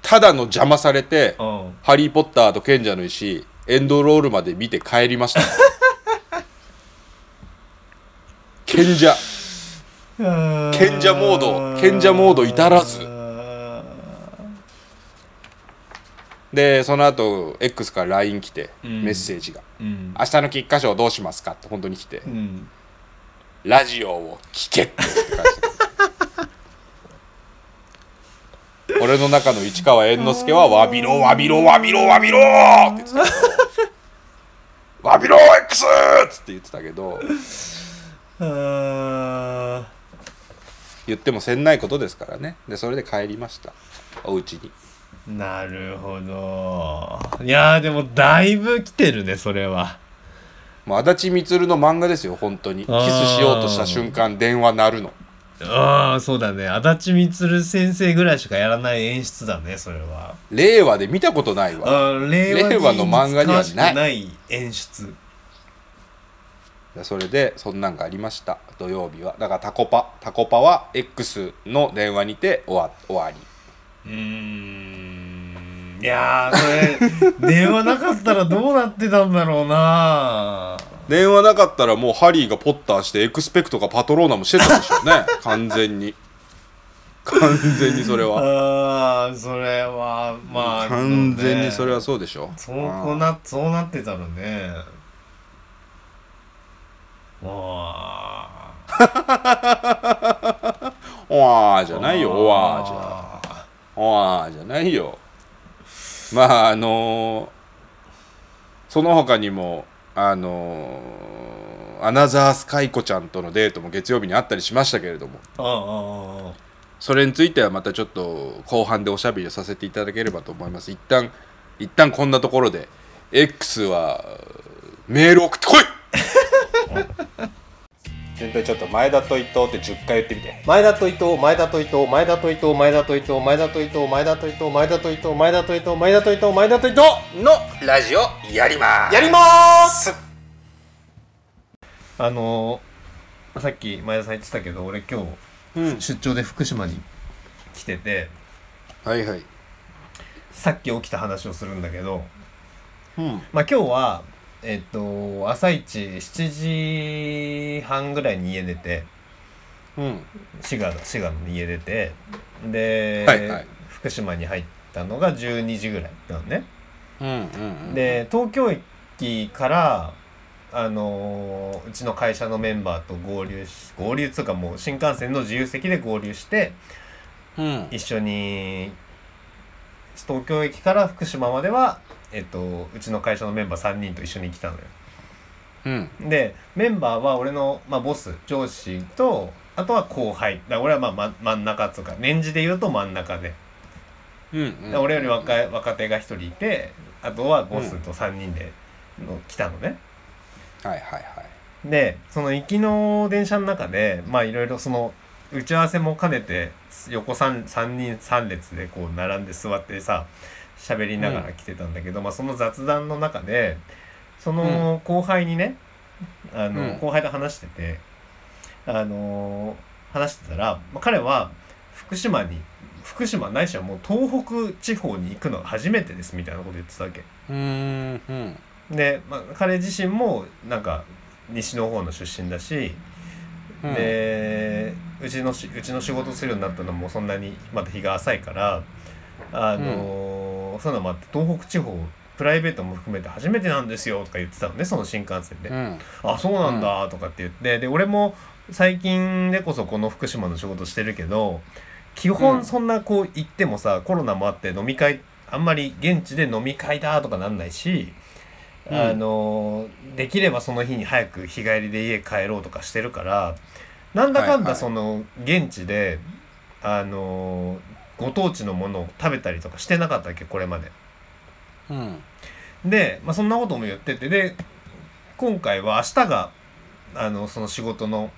Speaker 1: ただの邪魔されて
Speaker 2: あうん「
Speaker 1: ハリー・ポッターと賢者の石」エンドロールまで見て帰りました。(laughs) 賢者。賢者モード。賢者モード至らず。でその後 X から LINE 来て、
Speaker 2: うん。
Speaker 1: メッセージが。
Speaker 2: うん「
Speaker 1: 明日の菊花賞どうしますか?」って本当に来て。
Speaker 2: うん「
Speaker 1: ラジオを聞け」って返してくる (laughs) 俺の中の市川猿之助は「わびろわびろわびろわびろ!」って言ってたけど「わびろ X!」っつって言ってたけど
Speaker 2: あ
Speaker 1: 言ってもせんないことですからね。でそれで帰りました。お家に。
Speaker 2: ーなるほど。いやーでもだいぶ来てるねそれは。
Speaker 1: もう足立満の漫画ですよ本当に。キスしようとした瞬間電話鳴るの
Speaker 2: ああそうだね。足立満先生ぐらいしかやらない演出だねそれは。
Speaker 1: 令和で見たことないわ。
Speaker 2: 令和
Speaker 1: 令和の漫画にはない。
Speaker 2: ない演出。
Speaker 1: それでそんなんがありました。土曜日は。だからタコパ。タコパは X の電話にて終わ終わり。
Speaker 2: うーん。いやーそれ (laughs) 電話なかったらどうなってたんだろうな
Speaker 1: 電話なかったらもうハリーがポッターしてエクスペクトかパトローナもしてたでしょうね。(laughs) 完全に。完全にそれは。
Speaker 2: あーそれはまあ
Speaker 1: 完全にそれは
Speaker 2: そう
Speaker 1: でしょ
Speaker 2: そうこうなそうなってたらね。わ (laughs)
Speaker 1: おわーじゃ
Speaker 2: ー
Speaker 1: ないよおわー。じゃ。おわーじゃないよ。まああのーその他にもあのーアナザースカイコちゃんとのデートも月曜日にあったりしましたけれども。
Speaker 2: あああ
Speaker 1: それについてはまたちょっと後半でおしゃべりをさせていただければと思います。一旦一旦こんなところで X はメール送ってこい全体ちょっと前田と伊藤って10回言ってみて。
Speaker 2: 前田と伊藤前田と伊藤前田と伊藤前田と伊藤前田と伊藤前田と伊藤前田と伊藤前田と伊藤前田と伊藤前田と伊藤
Speaker 1: のラジオやります。
Speaker 2: やります！あのーさっき前田さん言ってたけど俺今日
Speaker 1: うん。
Speaker 2: 出張で福島に来てて
Speaker 1: はいはい。
Speaker 2: さっき起きた話をするんだけど
Speaker 1: うん。
Speaker 2: まあ今日はえっと朝一7時半ぐらいに家出て
Speaker 1: うん。
Speaker 2: 滋賀滋賀の家出てで、
Speaker 1: はいはい。
Speaker 2: 福島に入ったのが12時ぐらいなのね。
Speaker 1: うんうん。
Speaker 2: で東京駅からあのーうちの会社のメンバーと合流し合流っつうかもう新幹線の自由席で合流して
Speaker 1: うん。
Speaker 2: 一緒に東京駅から福島までは、えっと、うちの会社のメンバー3人と一緒に来たのよ。
Speaker 1: うん。
Speaker 2: でメンバーは俺の、まあ、ボス上司とあとは後輩。だ俺はまあま真ん中っつうか年次で言うと真ん中で。
Speaker 1: うん
Speaker 2: で俺より若い若手が1人いてあとはボスと3人での来たのね、
Speaker 1: はいはいはい。
Speaker 2: でその行きの電車の中でまあいろいろその打ち合わせも兼ねて横 3, 三人3列でこう並んで座ってさ喋りながら来てたんだけど、まあその雑談の中でその後輩にね、あの
Speaker 1: うん。
Speaker 2: 後輩と話しててあの話してたら、まあ、彼は福島に福島ないしはもう東北地方に行くのが初めてですみたいなこと言ってたわけ。
Speaker 1: うーんうん。
Speaker 2: で、まあ、彼自身もなんか西の方の出身だし、
Speaker 1: うん。
Speaker 2: でうちのしうちの仕事するようになったのもそんなにまだ日が浅いからあのーそういうのもあって東北地方プライベートも含めて初めてなんですよとか言ってたのねその新幹線で。
Speaker 1: うん。
Speaker 2: あそうなんだとかって言って。で俺も最近でこそこの福島の仕事してるけど基
Speaker 1: うん。
Speaker 2: 本そんなこう行ってもさコロナもあって飲み会あんまり現地で飲み会だとかなんないし、
Speaker 1: うん。
Speaker 2: あのできればその日に早く日帰りで家帰ろうとかしてるからなんだかん
Speaker 1: はいはい。
Speaker 2: だその現地で、あのご当地のものを食べたりとかしてなかったっけこれまで。
Speaker 1: うん。
Speaker 2: で、まあ、そんなことも言っててで今回は明日があのその仕事の、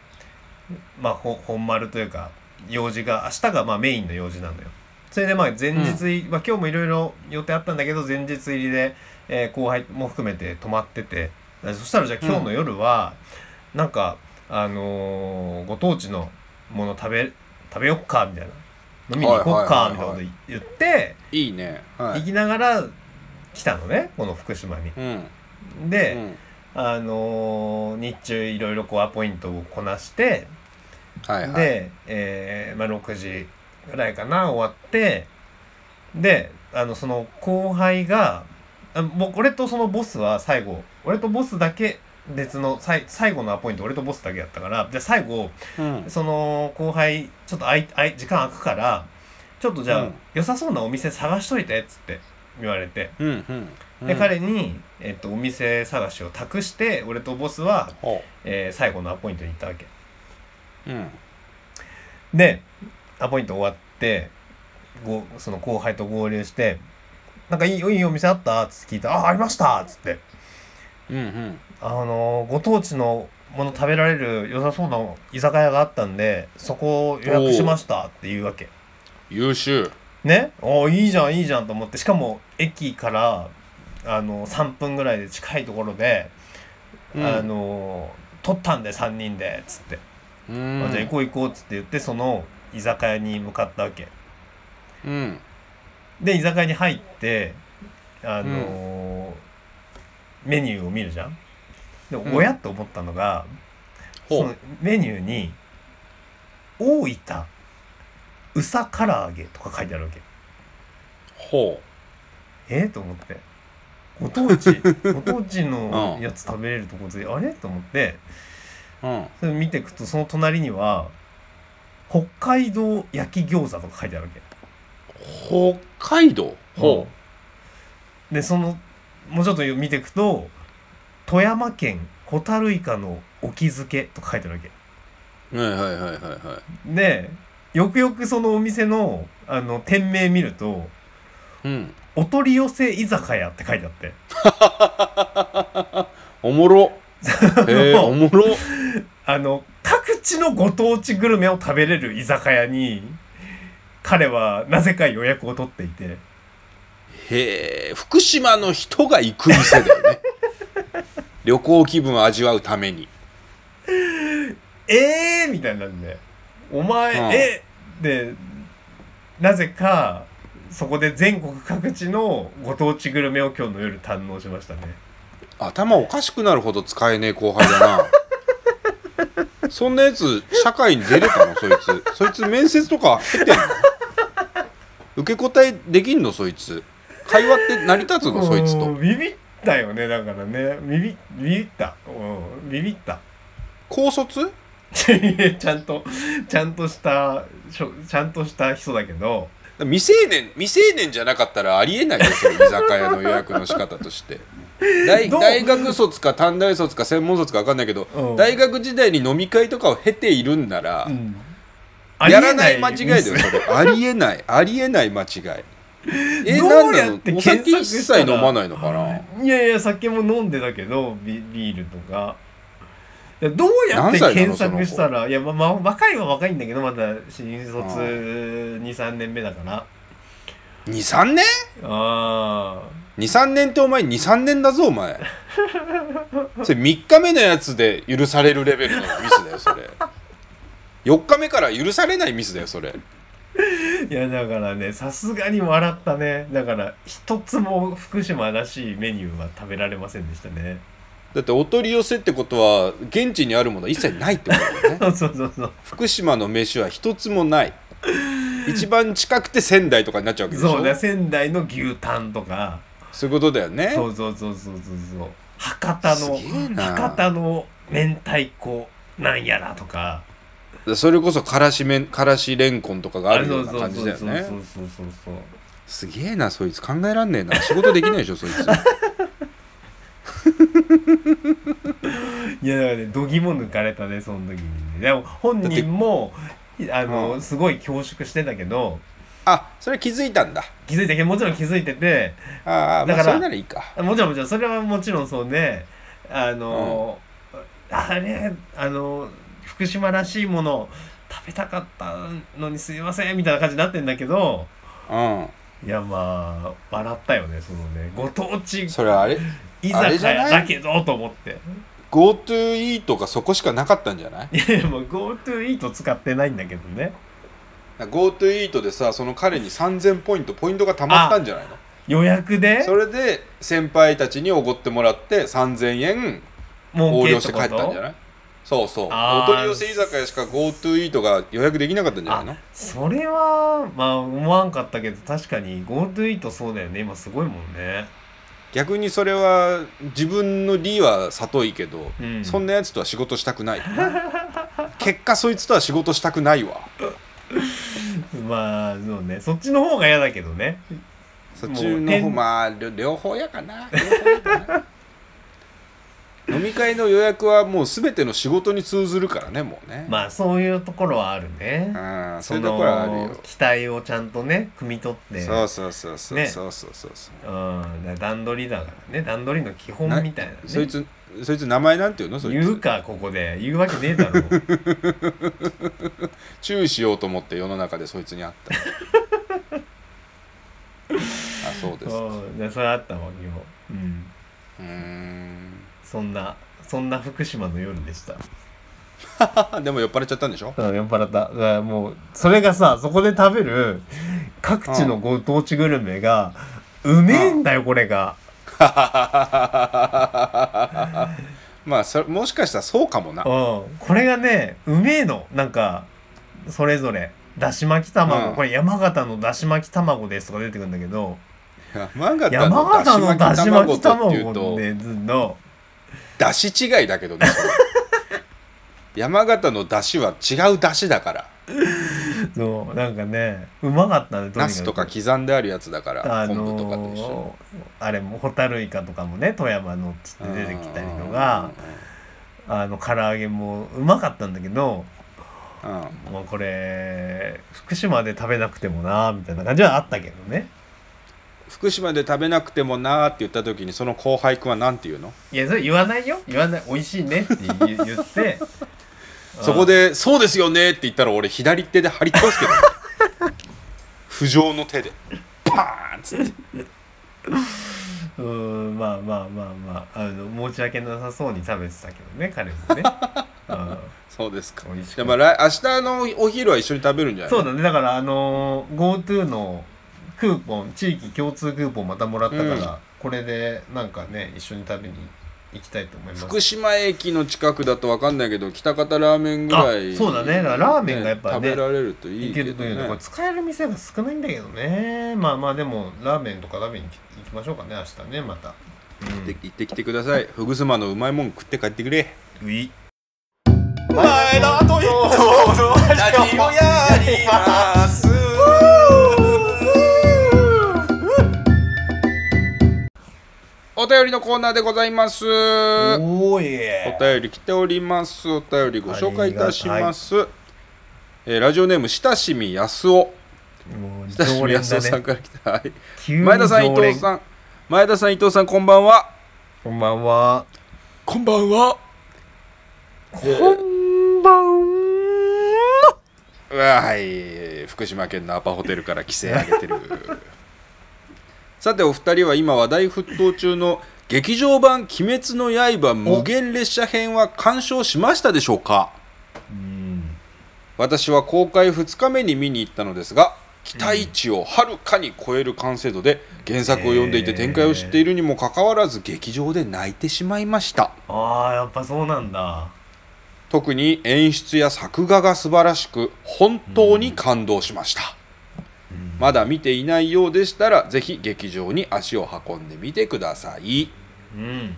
Speaker 2: まあ、ほ本丸というか用事が明日がまあメインの用事なのよ。それでまあ前日入り、まあ、今日もいろいろ予定あったんだけど前日入りで、えー後輩も含めて泊まっててそしたらじゃあ今日の夜は、なんかあのーご当地のもの食べ食べよっかみたいな飲みに行こっかみたいなこと言って、
Speaker 1: いいね。はい。
Speaker 2: 行きながら来たのねこの福島に。
Speaker 1: うん。
Speaker 2: で、
Speaker 1: うん。
Speaker 2: あのー日中いろいろこうアポイントをこなして、
Speaker 1: はいはい。
Speaker 2: で、えーまあ、6時ぐらいかな終わってであのその後輩があ僕俺とそのボスは最後俺とボスだけ別のさい最後のアポイント俺とボスだけやったから。じゃあ最後
Speaker 1: うん。
Speaker 2: その後輩ちょっとあいあい時間空くからちょっとじゃあ、
Speaker 1: うん。
Speaker 2: 良さそうなお店探しといてっつって言われて。
Speaker 1: うんうん
Speaker 2: で、彼に、えっと、お店探しを託して俺とボスは、
Speaker 1: ほ
Speaker 2: えー最後のアポイントに行ったわけ。
Speaker 1: ううん。
Speaker 2: でアポイント終わってごその後輩と合流して「なんかいいいいお店あった?」っつって聞いて「ああありました」っつって。
Speaker 1: うんうん「
Speaker 2: あのーご当地のもの食べられる良さそうな居酒屋があったんでそこを予約しました」っていうわけ。
Speaker 1: 優秀。
Speaker 2: ね？おおいいじゃんいいじゃんと思って。しかも駅からあの3分ぐらいで近いところで、
Speaker 1: うん。
Speaker 2: あの取ったんで3人でっつって、
Speaker 1: うん。
Speaker 2: あじゃあ行こう行こうっつって言ってその居酒屋に向かったわけ。
Speaker 1: うん。
Speaker 2: で居酒屋に入ってあのメニューを見るじゃんで
Speaker 1: ん。
Speaker 2: 親って思ったのが、そのメニューに「大分うさ唐揚げ」とか書いてあるわけ。
Speaker 1: ほ
Speaker 2: えー、と思って。ご当地 (laughs) ご当地のやつ食べれるとこで、あれと思って。
Speaker 1: ううん。
Speaker 2: それ見ていくとその隣には北海道焼き餃子とか書いてあるわけ。
Speaker 1: 北海道？ほ
Speaker 2: でそのもうちょっと見ていくと富山県ホタルイカの沖漬けとか書いてあるわけ。
Speaker 1: うはいはいはいはいはい。
Speaker 2: でよくよくそのお店のあの店名見ると
Speaker 1: うん「
Speaker 2: お取り寄せ居酒屋」って書いてあって。(laughs)
Speaker 1: おもろ。へ (laughs) えおもろ。
Speaker 2: あの各地のご当地グルメを食べれる居酒屋に彼はなぜか予約を取っていて。
Speaker 1: へえ福島の人が行く店だよね旅行気分を味わうために。
Speaker 2: えーみたいなんでお前、
Speaker 1: うん。
Speaker 2: えでなぜかそこで全国各地のご当地グルメを今日の夜堪能しましたね。
Speaker 1: 頭おかしくなるほど使えねえ後輩だな。(laughs) そんなやつ社会に出れたの？そいつ。そいつ面接とか経てんの？受け答えできんの？そいつ。会話って成り立つの？そいつ
Speaker 2: う
Speaker 1: と
Speaker 2: んビビったよねだからね。ビビビビった。うん。ビビった。
Speaker 1: 高卒？
Speaker 2: ちゃんとちゃんとしたしょちゃんとした人だけど。
Speaker 1: 未成年未成年じゃなかったらありえないですよ居酒屋の予約の仕方として。(laughs) 大
Speaker 2: どう？
Speaker 1: 大学卒か短大卒か専門卒か分かんないけど、
Speaker 2: うん。
Speaker 1: 大学時代に飲み会とかを経ているんなら、
Speaker 2: うん。
Speaker 1: やらない間違いだよそれ。ありえないありえない間違いえ
Speaker 2: どうやって
Speaker 1: お酒
Speaker 2: 検索
Speaker 1: 一
Speaker 2: したら。
Speaker 1: 切飲まないのかな？い
Speaker 2: やいや酒も飲んでたけどビビールとか。いやどうやって検索したら？いやまあ、まあ、若いは若いんだけどまだ新卒23年目だから。
Speaker 1: 23年？
Speaker 2: あ
Speaker 1: 23年ってお前23年だぞお前。(laughs) それ3日目のやつで許されるレベルのミスだよそれ。4日目から許されないミスだよそれ。
Speaker 2: あいやだからねさすがに笑ったね。だから一つも福島らしいメニューは食べられませんでしたね。
Speaker 1: だってお取り寄せってことは現地にあるものは一切ないってことだよね。(laughs)
Speaker 2: そうそうそう
Speaker 1: 福島の飯は一つもない。一番近くて仙台とかになっちゃうわけでしょ？
Speaker 2: そうだ仙台の牛タンとか。
Speaker 1: そういうことだよね。
Speaker 2: そうそうそうそうそうそう。博多の博多の明太子なんやらとか
Speaker 1: それこそからしめんからしれんこんとかがあるような感じだよね。
Speaker 2: そうそうそうそう
Speaker 1: すげえなそいつ。考えらんねえな。仕事できないでしょそいつ。(laughs)
Speaker 2: いやだからね度肝抜かれたねその時にね。でも本人もあの、
Speaker 1: うん。
Speaker 2: すごい恐縮してたけど。
Speaker 1: あそれ気づいたんだ。
Speaker 2: 気づいたけどもちろん気づいてて。
Speaker 1: ああま
Speaker 2: だから
Speaker 1: あそれならいいか。
Speaker 2: もちろんもちろんそれはもちろんそうね。あの、あれあの福島らしいもの食べたかったのにすいませんみたいな感じになってんだけど
Speaker 1: うん。
Speaker 2: いやまあ笑ったよねそのね。ご当地
Speaker 1: それあれ？
Speaker 2: 居
Speaker 1: あれ
Speaker 2: 酒屋
Speaker 1: じゃない？
Speaker 2: だけどと思って。
Speaker 1: GoTo イートがそこしかなかったんじゃない？
Speaker 2: いやいやもう GoTo イート使ってないんだけどね。
Speaker 1: GoTo イートでさその彼に3000ポイントポイントがたまったんじゃないの？
Speaker 2: 予約で？
Speaker 1: それで先輩たちにおごってもらって3000円
Speaker 2: 儲
Speaker 1: 横領して帰ったんじゃ
Speaker 2: と
Speaker 1: ない？そうそう。お取り寄せ居酒屋しか GoTo イートが予約できなかったんじゃないの？
Speaker 2: あそれはまあ思わんかったけど確かに GoTo イートそうだよね。今すごいもんね。
Speaker 1: 逆にそれは自分の利は里いけど、
Speaker 2: うん。
Speaker 1: そんなやつとは仕事したくない。(laughs) 結果そいつとは仕事したくないわ。(laughs)
Speaker 2: まあそうね。そっちの方が嫌だけどね。
Speaker 1: そっちの方まあ両両方やかな。両方やかな飲み会の予約はもう全ての仕事に通ずるからねもうね、
Speaker 2: まあそういうところはあるね。
Speaker 1: うんそ
Speaker 2: そう
Speaker 1: いうところはある
Speaker 2: の
Speaker 1: よ。
Speaker 2: 期待をちゃんとね汲み取って。
Speaker 1: そうそうそうそう
Speaker 2: ね
Speaker 1: そうそうそうそう
Speaker 2: うん段取りだからね段取りの基本みたいなね
Speaker 1: そいつそいつ名前なんていうのそい
Speaker 2: 言う
Speaker 1: つ
Speaker 2: かここで言うわけねえだろ
Speaker 1: 注意しようと思って世の中でそいつに会ったあそうです
Speaker 2: うんでそれあったわけようん
Speaker 1: うーん
Speaker 2: そんなそんな福島の夜でした。(laughs)
Speaker 1: でも酔っ払っちゃったんでしょ？
Speaker 2: うん酔っ払った。だからもうそれがさそこで食べる各地のご当地グルメがうめえんだよこれが。(laughs)
Speaker 1: まあそもしかしたらそうかもな。
Speaker 2: うん。これがねうめえのなんかそれぞれ。だし巻き卵、
Speaker 1: うん。
Speaker 2: これ山形のだし巻き卵ですとか出てくるんだけど
Speaker 1: 山形
Speaker 2: 山
Speaker 1: の
Speaker 2: だ
Speaker 1: だ
Speaker 2: し巻き
Speaker 1: 卵っていうと
Speaker 2: でずの
Speaker 1: だし違いだけどね。そ (laughs) れ山形のだしは違うだしだから。
Speaker 2: そうなんかねうまかったねと
Speaker 1: ナスとか刻んであるやつだから、
Speaker 2: あ
Speaker 1: 昆布とかと一緒に。
Speaker 2: のーあれもホタルイカとかもね富山のっつって出てきたりとか。あの唐揚げもうまかったんだけど
Speaker 1: うんうん。
Speaker 2: もうこれ福島で食べなくてもなみたいな感じはあったけどね
Speaker 1: 福島で食べなくてもなーって言った時にその後輩くんは何て言うの？
Speaker 2: いやそれ言わないよ。言わない。美味しいねって言言って。(laughs)
Speaker 1: そこで「そうですよね」って言ったら俺左手で張り倒すけど (laughs) 不浄の手で。パーンっつって。
Speaker 2: うんうんまあまあまあまあ。あの申し訳なさそうに食べてたけどね彼もね、(laughs) うん。
Speaker 1: そうですか。
Speaker 2: 美味し
Speaker 1: じゃ
Speaker 2: かった。
Speaker 1: あまあ来明日のお昼は一緒に食べるんじゃない
Speaker 2: そうだね。だからあのー GoTo のクーポン地域共通クーポンまたもらったから、
Speaker 1: うん。
Speaker 2: これでなんかね一緒に食べに行きたいと思います。
Speaker 1: 福島駅の近くだと分かんないけど北方ラーメンぐらい
Speaker 2: あそうだね。だからラーメンがやっぱね
Speaker 1: 食べられるといい
Speaker 2: 行け
Speaker 1: けどね。
Speaker 2: るというの。これ使える店が少ないんだけどね。まあまあでもラーメンとか食べに行きましょうかね明日ねまた。
Speaker 1: 行って行ってきてください。ふぐすまのうまいもん食って帰ってくれ。
Speaker 2: うい。
Speaker 1: 前田と伊藤のラジオやりますお便りのコーナーでございます。お便り来ております。お便りご紹介いたします、えーラジオネーム親しみやすお。親しみやすおさん
Speaker 2: ね
Speaker 1: から来た、はい。
Speaker 2: 急に
Speaker 1: 前田さん伊藤さん。前田さん伊藤さんこんばんは。
Speaker 2: こんばんは。
Speaker 1: こんばんは。
Speaker 2: こんばんは。
Speaker 1: い。福島県のアパホテルから規制上げてるさてお二人は今話題沸騰中の劇場版「鬼滅の刃無限列車編」は鑑賞しましたでしょうか？
Speaker 2: うん。
Speaker 1: 私は公開2日目に見に行ったのですが期待値をはるかに超える完成度で原作を読んでいて展開を知っているにもかかわらず劇場で泣いてしまいました。
Speaker 2: ああやっぱそうなんだ。
Speaker 1: 特に演出や作画が素晴らしく本当に感動しました、まだ見ていないようでしたらぜひ劇場に足を運んでみてください。
Speaker 2: うん。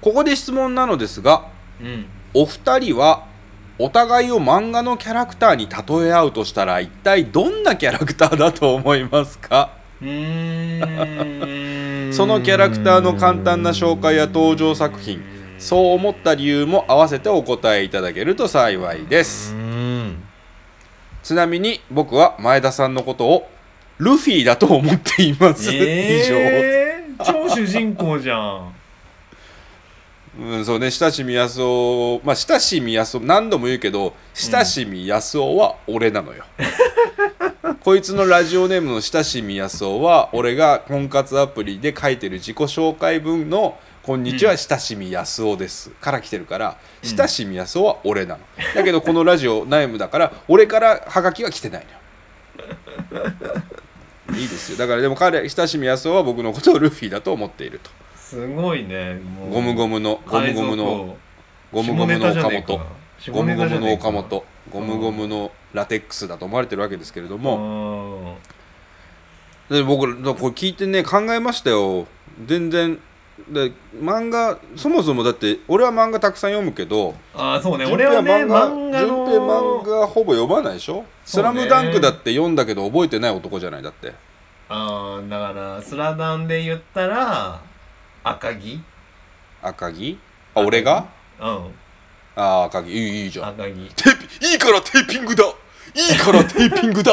Speaker 1: ここで質問なのですが
Speaker 2: うん。
Speaker 1: お二人はお互いを漫画のキャラクターに例え合うとしたら一体どんなキャラクターだと思いますか？そのキャラクターの簡単な紹介や登場作品そう思った理由も合わせてお答えいただけると幸いです。
Speaker 2: うん
Speaker 1: ちなみに僕は前田さんのことをルフィだと思っています、以
Speaker 2: えー、超主人公じゃん。
Speaker 1: うん、そうね親しみやすおまあ親しみやすお何度も言うけど親しみやすおは俺なのよ、(laughs) こいつのラジオネームの親しみやすおは俺が婚活アプリで書いてる自己紹介文の「こんにちは親しみやすおです」から来てるから
Speaker 2: うん
Speaker 1: 親しみやすおは俺なの。だけどこのラジオネームだから俺からハガキは来てないのよ。いいですよ。だからでも彼親しみやすおは僕のことをルフィだと思っていると。
Speaker 2: すごいね
Speaker 1: ゴムゴムのゴムゴムのゴムゴムの岡本。ゴムゴムの岡本。ゴムゴムのラテックスだと思われてるわけですけれども。
Speaker 2: も
Speaker 1: で僕これ聞いてね考えましたよ。全然で漫画そもそもだって俺は漫画たくさん読むけど
Speaker 2: ああそうね。
Speaker 1: 順
Speaker 2: 俺はね
Speaker 1: 平は
Speaker 2: 漫画
Speaker 1: 順平漫
Speaker 2: の
Speaker 1: 画ほぼ読まないでしょ「スラムダンクだって読んだけど覚えてない男じゃない？だって。
Speaker 2: ああだからスラダンで言ったら赤木
Speaker 1: 赤木あ俺が？
Speaker 2: うん。
Speaker 1: あ赤木いいいいじゃん。
Speaker 2: 赤木
Speaker 1: テーピいいからテーピングだ！いいからテーピングだ！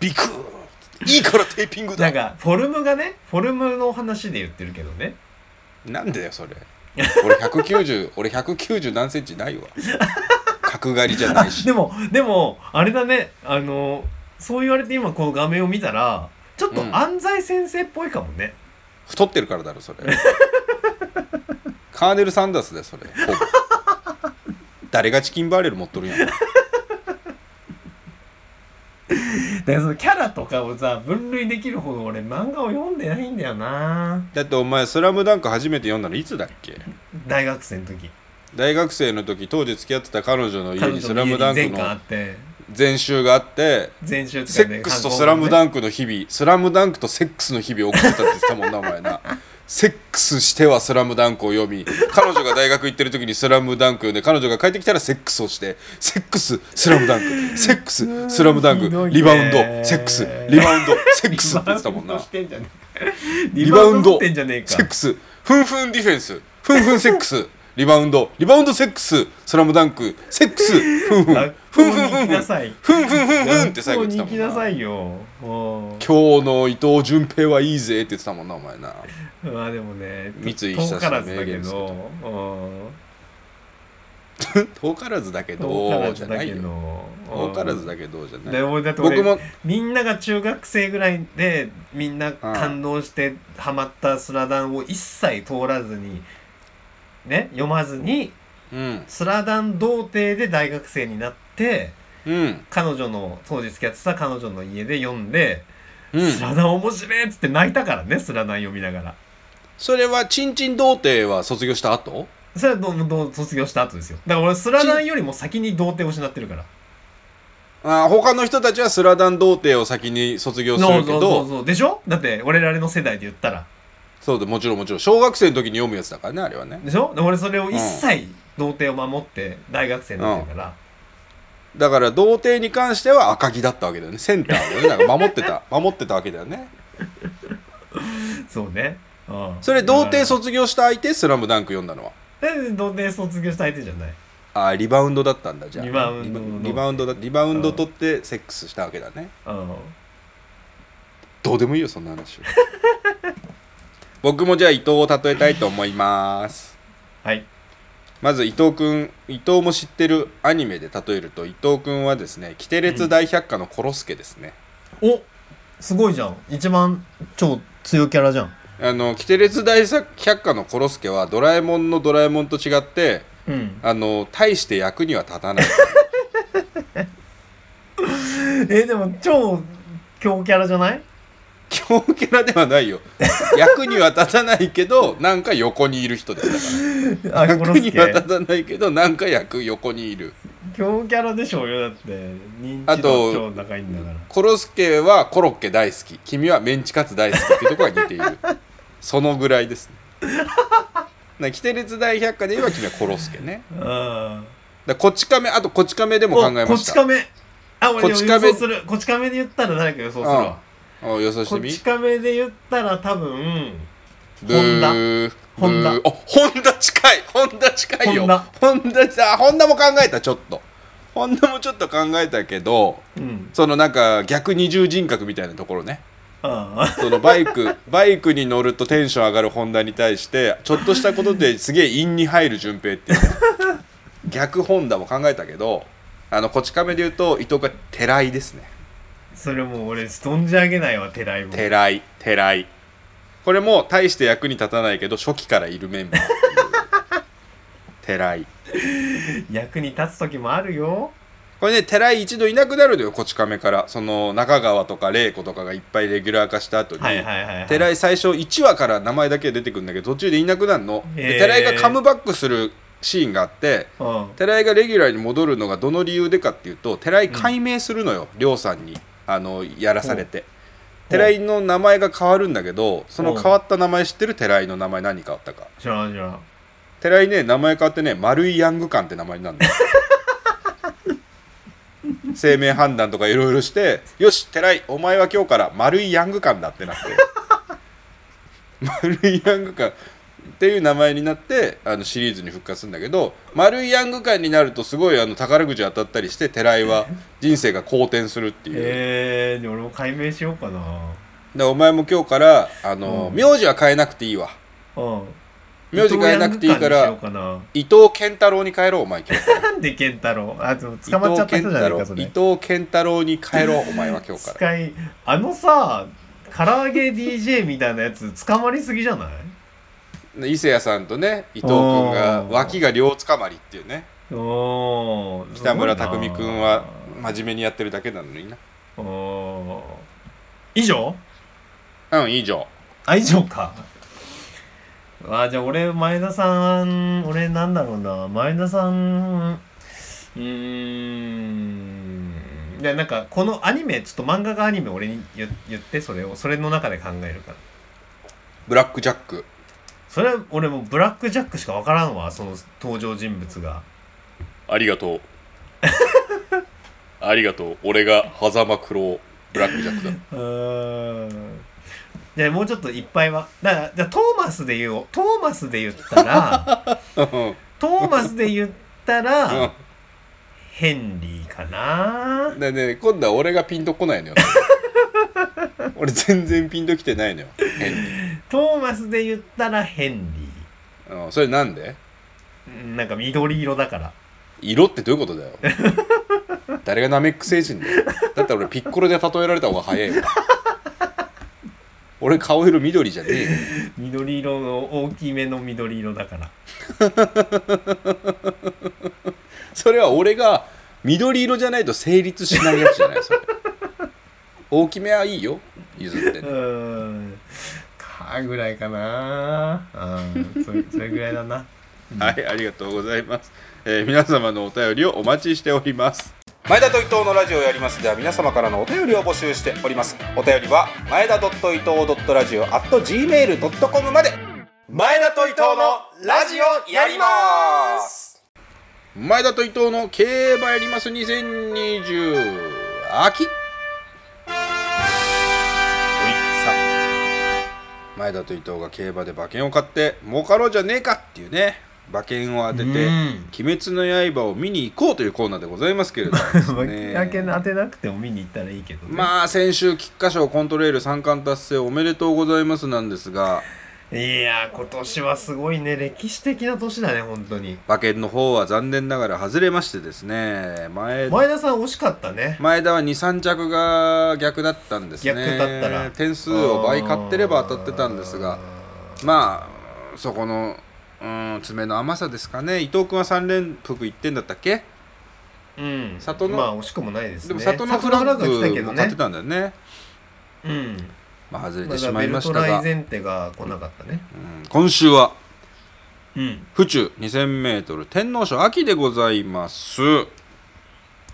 Speaker 1: ビクーいいからテーピングだ。
Speaker 2: なんかフォルムがねフォルムの話で言ってるけどね。
Speaker 1: なんでだよそれ。俺190 (laughs) 俺190何センチないわ。角刈りじゃないし。
Speaker 2: でもでもあれだね。あのそう言われて今この画面を見たらちょっと
Speaker 1: うん。
Speaker 2: 安西先生っぽいかもね、
Speaker 1: 太ってるからだろそれ。(laughs) カーネル・サンダースだよそれ。誰がチキンバーレル持っとるんやん (laughs)
Speaker 2: だからそのキャラとかをさ分類できるほど俺漫画を読んでないんだよな。
Speaker 1: だってお前「スラムダンク初めて読んだのいつだっけ？
Speaker 2: 大学生の時。
Speaker 1: 大学生の時当時付き合ってた彼女の家
Speaker 2: 彼
Speaker 1: に「スラムダンクの
Speaker 2: って。
Speaker 1: 全集があって
Speaker 2: 全集
Speaker 1: セックスとスラム
Speaker 2: ン
Speaker 1: ダンクの日々スラムダンクとセックスの日々を送ってたって言ってたもんなお前なセックスしてはスラムダンクを読み彼女が大学行ってる時にスラムダンク読んで彼女が帰ってきたらセックスをしてセックススラムダンクセックススラムダンクリバウンドセックスリバウンドセックスって言ってたもんな。
Speaker 2: リバウンド
Speaker 1: セックスフンフンディフェンスフンフンセックスリバウンドリバウンドセックススラムダンクセックスフンフン
Speaker 2: 学
Speaker 1: フ
Speaker 2: 校に行
Speaker 1: ンフンフンフン
Speaker 2: きなさい
Speaker 1: フンフンフンフンって最後言ってたもんな。今日の伊藤淳平はいいぜって言ってたもんなお前な。
Speaker 2: うまあでもね
Speaker 1: 三井久志
Speaker 2: 遠からずだけ
Speaker 1: 名言ですけ
Speaker 2: ど。
Speaker 1: 遠からずだけ
Speaker 2: うん遠からずだけ
Speaker 1: ど。じゃないよ。
Speaker 2: ど
Speaker 1: 遠からずだけどじゃない。
Speaker 2: で俺だって俺
Speaker 1: 僕も
Speaker 2: みんなが中学生ぐらいでみんな感動してハマったスラダンを一切通らずにね読まずに
Speaker 1: うん。
Speaker 2: スラダン童貞で大学生になって
Speaker 1: うん。
Speaker 2: 彼女の当時付き合ってた彼女の家で読んで、
Speaker 1: うん。
Speaker 2: スラダン面白いっつって泣いたからねスラダン読みながら
Speaker 1: それはチンチン童貞は卒業した後？
Speaker 2: それはどうどう卒業した後ですよ。だから俺スラダンよりも先に童貞を失ってるから。
Speaker 1: あー他の人たちはスラダン童貞を先に卒業するけ
Speaker 2: そうそうそう
Speaker 1: ど
Speaker 2: そう。でしょ？だって俺らの世代で言ったら。
Speaker 1: そうでもちろんもちろん。小学生の時に読むやつだからねあれはね。
Speaker 2: でしょ？で俺それを一切童貞を守って大学生になってるから、
Speaker 1: だから童貞に関しては赤木だったわけだよね。センターをね。なんか守ってた。守ってたわけだよね。(laughs)
Speaker 2: そうね、うん、
Speaker 1: それ童貞
Speaker 2: そ
Speaker 1: 卒業した相手スラムダンク読んだのは？
Speaker 2: 童貞卒業した相手じゃない。
Speaker 1: あーリバウンドだったんだじゃあ。
Speaker 2: リバウンドの。
Speaker 1: リバウンドだリバウンド取ってセックスしたわけだね。
Speaker 2: うん。
Speaker 1: どうでもいいよそんな話 (laughs) 僕もじゃあ伊藤を例えたいと思います。
Speaker 2: はい。
Speaker 1: まず伊藤君伊藤も知ってるアニメで例えると伊藤君はですね「キテレツ大百科」のコロスケですね、
Speaker 2: おすごいじゃん。一番超強キャラじゃん
Speaker 1: あのキテレツ大百科のコロスケはドラえもんのドラえもんと違って
Speaker 2: うん。
Speaker 1: あの大して役には立たない。(laughs)
Speaker 2: えでも超強キャラじゃない？
Speaker 1: 強キャラではないよ。役には立たないけどなんか横にいる人ですだから。役には
Speaker 2: ケ
Speaker 1: 立たないけどなんか役横にいる。
Speaker 2: 強キャラでしょうよ。だって認知
Speaker 1: あと
Speaker 2: 度超高いんだから。
Speaker 1: コロスケはコロッケ大好き。君はメンチカツ大好きっていうところが似ているそのぐらいですね。(laughs) なキテレツ大百科で言えば君はコロスケね。
Speaker 2: あ
Speaker 1: だこち亀あとこち亀でも考えま
Speaker 2: こ
Speaker 1: した。
Speaker 2: ち亀。あ俺予
Speaker 1: こ
Speaker 2: 想する。こち亀で言ったら誰か予想するわ。
Speaker 1: お予想してみ？
Speaker 2: こち亀で言ったら多分ホンダ。
Speaker 1: ブー。あホンダ近い。ホンダ近いよ。
Speaker 2: ホンダ。
Speaker 1: ホンダあホンダも考えたちょっと。ホンダもちょっと考えたけど
Speaker 2: うん。
Speaker 1: そのなんか逆二重人格みたいなところね。
Speaker 2: あ
Speaker 1: そのバイクバイクに乗るとテンション上がる本田に対してちょっとしたことですげえ陰に入る順平っていう逆本田も考えたけどあのこち亀で言うと伊藤が寺井ですね。
Speaker 2: それもう俺存じ上げないわ寺井も。
Speaker 1: 寺井寺井。これも大して役に立たないけど初期からいるメンバー寺井。(laughs)
Speaker 2: 役に立つ時もあるよ
Speaker 1: これね寺井一度いなくなるのよこち亀から。その中川とか玲子とかがいっぱいレギュラー化した後に、
Speaker 2: はいはいはい、はい、
Speaker 1: 寺井最初1話から名前だけ出てくるんだけど途中でいなくなるの。寺井がカムバックするシーンがあって
Speaker 2: うん。
Speaker 1: 寺井がレギュラーに戻るのがどの理由でかっていうと寺井解明するのよ亮、さんに。あのやらされて。寺井の名前が変わるんだけどその変わった名前知ってる？寺井の名前何変わったか。
Speaker 2: 知らん知らん。
Speaker 1: 寺井ね名前変わってね丸井ヤング館って名前になるの (laughs) 生命判断とかいろいろしてよし寺井お前は今日から丸井ヤング館だってなって。(laughs) 丸井ヤング館。っていう名前になってあのシリーズに復活するんだけど丸井ヤング館になるとすごいあの宝くじ当たったりして寺井は人生が好転するっていう、
Speaker 2: えー、俺も解明しようかな。
Speaker 1: でお前も今日からあの、
Speaker 2: うん。
Speaker 1: 名字は変えなくていいわ。
Speaker 2: うん
Speaker 1: 名字変えなくていいから
Speaker 2: 伊藤
Speaker 1: 健太郎に変えろお前
Speaker 2: なんで健太郎？あ捕まっちゃった人じゃないかそれ
Speaker 1: 伊藤健太郎。に変えろお前は今日から。
Speaker 2: 使いあのさ唐揚げ DJ みたいなやつ捕まりすぎじゃない？
Speaker 1: 伊勢谷さんとね伊藤君が脇が両つかまりっていうね。北村匠海君は真面目にやってるだけなのにな。
Speaker 2: 以上？
Speaker 1: うん以上。
Speaker 2: あ以上かあじゃあ俺前田さん俺なんだろうな。前田さんうーん。いやなんかこのアニメちょっと漫画がアニメ俺に言言ってそれを。それの中で考えるか。ら
Speaker 1: ブラックジャック。
Speaker 2: それは俺もうブラックジャックしか分からんわ。その登場人物が。
Speaker 1: ありがとう。(laughs) ありがとう。俺が狭間九郎ブラックジャックだ。(laughs)
Speaker 2: うーんじゃあもうちょっといっぱいは。だからじゃあトーマスで言おう。トーマスで言ったら
Speaker 1: うん。
Speaker 2: トーマスで言った
Speaker 1: う
Speaker 2: らヘンリーかな。ん
Speaker 1: でね今度は俺がピンとこないのよ。(laughs) 俺全然ピンときてないのよ。変に、
Speaker 2: トーマスで言ったらヘンリ
Speaker 1: うん、それなんで？
Speaker 2: なんか緑色だから。
Speaker 1: 色ってどういうことだよ。誰がナメック星人だよ。だったら俺ピッコロで例えられた方が早いわ俺顔色緑じゃねえよ。(laughs)
Speaker 2: 緑色の大きめの緑色だから。(laughs)
Speaker 1: それは俺が緑色じゃないと成立しないやつじゃないそれ。(laughs) 大きめはいいよ譲って。
Speaker 2: う
Speaker 1: ね
Speaker 2: ーん。かぐらいかな。うん。それそれぐらいだな。
Speaker 1: はいありがとうございます、えー皆様のお便りをお待ちしております前田と伊藤のラジオをやります。では皆様からのお便りを募集しております。お便りは前田伊藤ラジオ at gmail.com まで。前田と伊藤のラジオやります。前田と伊藤の競馬やります。2020秋。前田と伊藤が競馬で馬券を買って儲かろうじゃねえかっていうね。馬券を当てて
Speaker 2: うん「
Speaker 1: 鬼滅の刃」を見に行こうというコーナーでございますけれどもね。(laughs)
Speaker 2: だけ当てなくても見に行ったらいいけどね。
Speaker 1: まあ先週菊花賞コントレール3冠達成おめでとうございますなんですが
Speaker 2: いやー今年はすごいね。歴史的な年だね本当に。
Speaker 1: 馬券の方は残念ながら外れましてですね。前
Speaker 2: 前田さん惜しかったね。
Speaker 1: 前田は23着が逆だったんですね。
Speaker 2: 逆だったら。
Speaker 1: 点数を倍買ってれば当たってたんですがまあそこのうん爪の甘さですかね。伊藤君は3連複1点だったっけ？
Speaker 2: うん。
Speaker 1: 里の
Speaker 2: まあ惜しくもないですね。
Speaker 1: でも里のフラッグも買ってたんだよね。
Speaker 2: うん。
Speaker 1: まあ外れ
Speaker 2: ま
Speaker 1: てしまいましたが、
Speaker 2: ライ前提が来なかったね。
Speaker 1: うん。今週は
Speaker 2: うん。
Speaker 1: 府中 2000m 天皇賞秋でございます。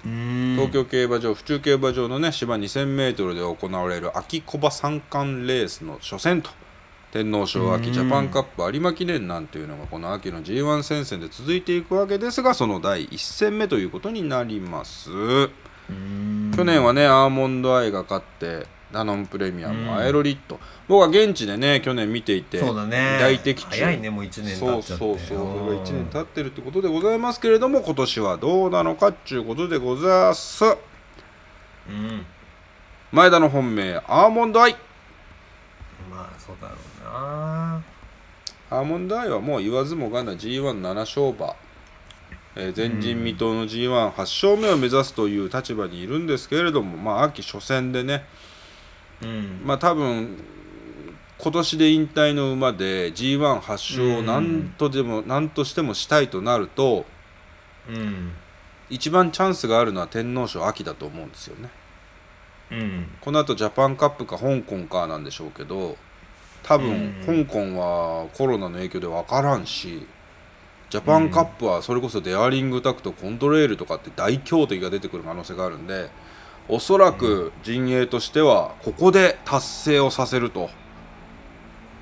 Speaker 1: 東
Speaker 2: 東
Speaker 1: 京競馬場府中競馬場のね芝 2000m で行われる秋小馬三冠レースの初戦と天皇賞秋
Speaker 2: うん。
Speaker 1: ジャパンカップ有馬記念なんていうのがこの秋の G1 戦線で続いていくわけですがその第1戦目ということになります。去年はねアーモンドアイが勝ってダノンプレミアム、
Speaker 2: うん
Speaker 1: アエロリット。僕は現地でね去年見ていて
Speaker 2: そうだね。
Speaker 1: 大的中。
Speaker 2: 早いねもう1年経
Speaker 1: そう
Speaker 2: っちゃって。
Speaker 1: そうそうそれが1年経ってるってことでございますけれども今年はどうなのかっちゅうことでございます。
Speaker 2: うん。
Speaker 1: 前田の本命アーモンドアイ。
Speaker 2: そうだろうな。
Speaker 1: アーモンドアイはもう言わずもがな G17 勝馬、えー前人未到の G18 勝目を目指すという立場にいるんですけれどもまあ秋初戦でね。
Speaker 2: うん。
Speaker 1: まあ多分今年で引退の馬で G18 勝を何とでも何としてもしたいとなると
Speaker 2: うん。
Speaker 1: 一番チャンスがあるのは天皇賞秋だと思うんですよね。
Speaker 2: うん。
Speaker 1: このあとジャパンカップか香港かなんでしょうけど多分
Speaker 2: うん。
Speaker 1: 香港はコロナの影響で分からんしジャパンカップはそれこそデアリングタクトコントレールとかって大強敵が出てくる可能性があるんでおそらく陣営としてはここで達成をさせると。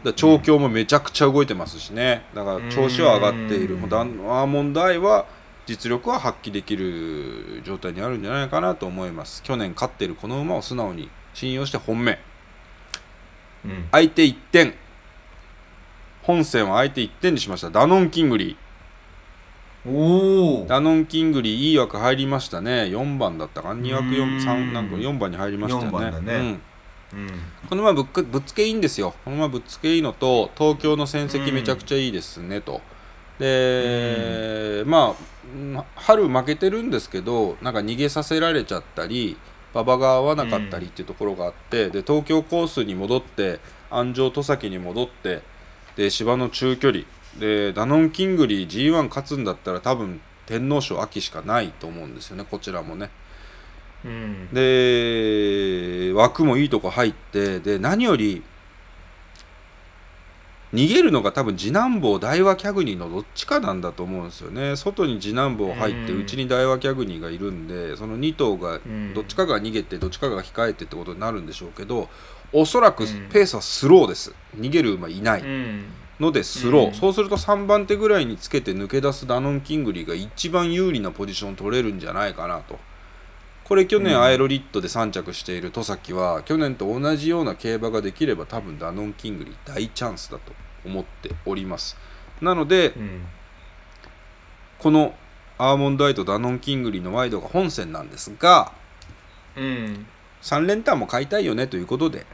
Speaker 1: だ調教もめちゃくちゃ動いてますしね。だから調子は上がっている。
Speaker 2: うん。
Speaker 1: もうだんアーモンドアイは実力は発揮できる状態にあるんじゃないかなと思います。去年勝っているこの馬を素直に信用して本命。
Speaker 2: うん
Speaker 1: 相手1点。本戦は相手1点にしました。ダノンキングリ
Speaker 2: おお
Speaker 1: ー。ダノンキングリーいい枠入りましたね。4番だったか2枠
Speaker 2: う
Speaker 1: 4
Speaker 2: ん。
Speaker 1: 三なんか4番に入りましたよね。
Speaker 2: ね。
Speaker 1: うん。
Speaker 2: うん。
Speaker 1: この馬ぶっかぶっつけいいんですよ。この馬ぶっつけいいのと東京の戦績めちゃくちゃいいですねと。で、まあうん春負けてるんですけどなんか逃げさせられちゃったり馬場が合わなかったりっていうところがあって、で東京コースに戻って安城戸崎に戻ってで芝の中距離。でダノンキングリー G1 勝つんだったら多分天皇賞秋しかないと思うんですよねこちらもね。
Speaker 2: うん。
Speaker 1: で枠もいいとこ入ってで何より逃げるのが多分次男坊大和キャグニーのどっちかなんだと思うんですよね。外に次男坊入って
Speaker 2: うん。
Speaker 1: 内に大和キャグニーがいるんでその2頭が
Speaker 2: ん。
Speaker 1: どっちかが逃げてどっちかが控えてってことになるんでしょうけどおそらく
Speaker 2: うん。
Speaker 1: ペースはスローです。逃げる馬いない
Speaker 2: うん。
Speaker 1: のでスロー、
Speaker 2: うん。
Speaker 1: そうすると3番手ぐらいにつけて抜け出すダノンキングリーが一番有利なポジションを取れるんじゃないかなと。これ去年
Speaker 2: うん。
Speaker 1: アエロリットで3着している戸崎は去年と同じような競馬ができれば多分ダノンキングリー大チャンスだと思っております。なので
Speaker 2: うん。
Speaker 1: このアーモンドアイとダノンキングリーのワイドが本線なんですが
Speaker 2: うん。
Speaker 1: 3連単も買いたいよねということで。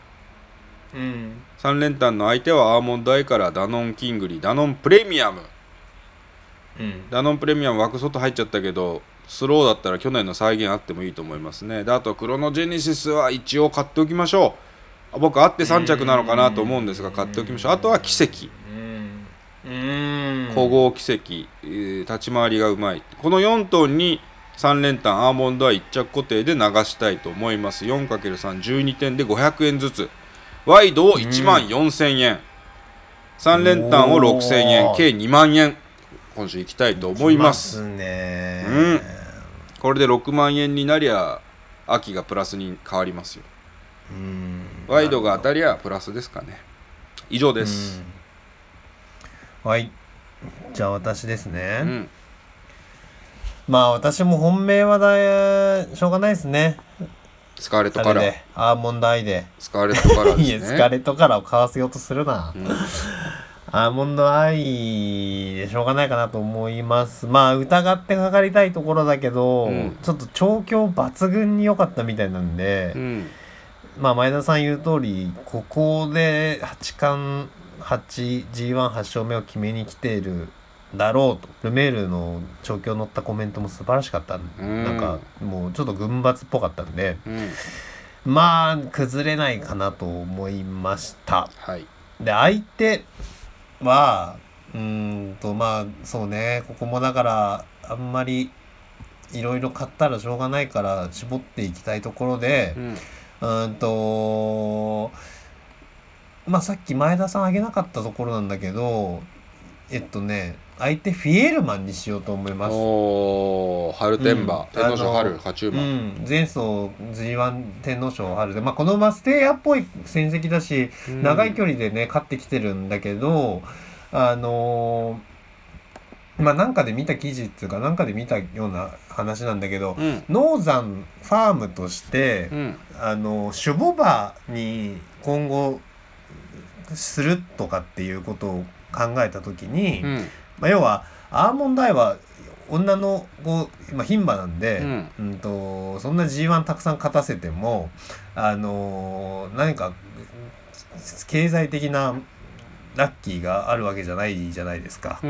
Speaker 2: うん。
Speaker 1: 3連単の相手はアーモンドアイからダノンキングリーダノンプレミアム。
Speaker 2: うん。
Speaker 1: ダノンプレミアム枠外入っちゃったけどスローだったら去年の再現あってもいいと思いますね。であとクロノジェネシスは一応買っておきましょう僕あって3着なのかなと思うんですが買っておきましょう。あとは奇跡。古豪奇跡、えー立ち回りがうまい。この4頭に3連単アーモンドは1着固定で流したいと思います。4×312 点で500円ずつ。ワイドを1万4000円、3連単を6000円。計2万円。今週行きたいと思います。
Speaker 2: きね。
Speaker 1: うん。これで6万円になりゃ秋がプラスに変わりますよ。
Speaker 2: うん
Speaker 1: ワイドが当たりゃプラスですかね。以上です。
Speaker 2: うん。はい。じゃあ私ですね、
Speaker 1: うん。
Speaker 2: まあ私も本命はだいしょうがないですね。
Speaker 1: スカーレット
Speaker 2: あ
Speaker 1: カラー
Speaker 2: アーモンドアイで。
Speaker 1: スカーレットカラーです (laughs)
Speaker 2: い
Speaker 1: ね
Speaker 2: やスカーレットカラーを買わせようとするな、
Speaker 1: うん。
Speaker 2: アーモンドアイでしょうがないかなと思います。まあ疑ってかかりたいところだけど、
Speaker 1: うん。
Speaker 2: ちょっと調教抜群に良かったみたいなんで、
Speaker 1: うん
Speaker 2: まあ前田さん言う通りここで八冠 8G18 勝目を決めに来ているだろうと。ルメールの調教乗ったコメントも素晴らしかった
Speaker 1: ん。
Speaker 2: なんかもうちょっと軍閥っぽかったんで
Speaker 1: うん。
Speaker 2: まあ崩れないかなと思いました。
Speaker 1: はい。
Speaker 2: で相手はうーんとまあそうねここもだからあんまりいろいろ買ったらしょうがないから絞っていきたいところで、
Speaker 1: うん
Speaker 2: うーんとまあさっき前田さん挙げなかったところなんだけどえっとね相手フィエールマンにしようと思います。
Speaker 1: おー春天馬、
Speaker 2: うん。
Speaker 1: 天皇賞春勝ち馬、
Speaker 2: うん、前走 G1 天皇賞春。で、まあ、この馬ステイヤーっぽい戦績だし、
Speaker 1: うん。
Speaker 2: 長い距離でね勝ってきてるんだけどあのー (laughs) まあなんかで見た記事っていうかなんかで見たような話なんだけど、
Speaker 1: うん。
Speaker 2: ノーザンファームとして、
Speaker 1: うん。
Speaker 2: あの種牡馬に今後するとかっていうことを考えた時に、
Speaker 1: うん。
Speaker 2: まあ、要はアーモンドアイは女の子、まあ、牝馬なんで、
Speaker 1: うん。
Speaker 2: うんとそんな G1 たくさん勝たせても、あのー何か経済的なラッキーがあるわけじゃないじゃないですか。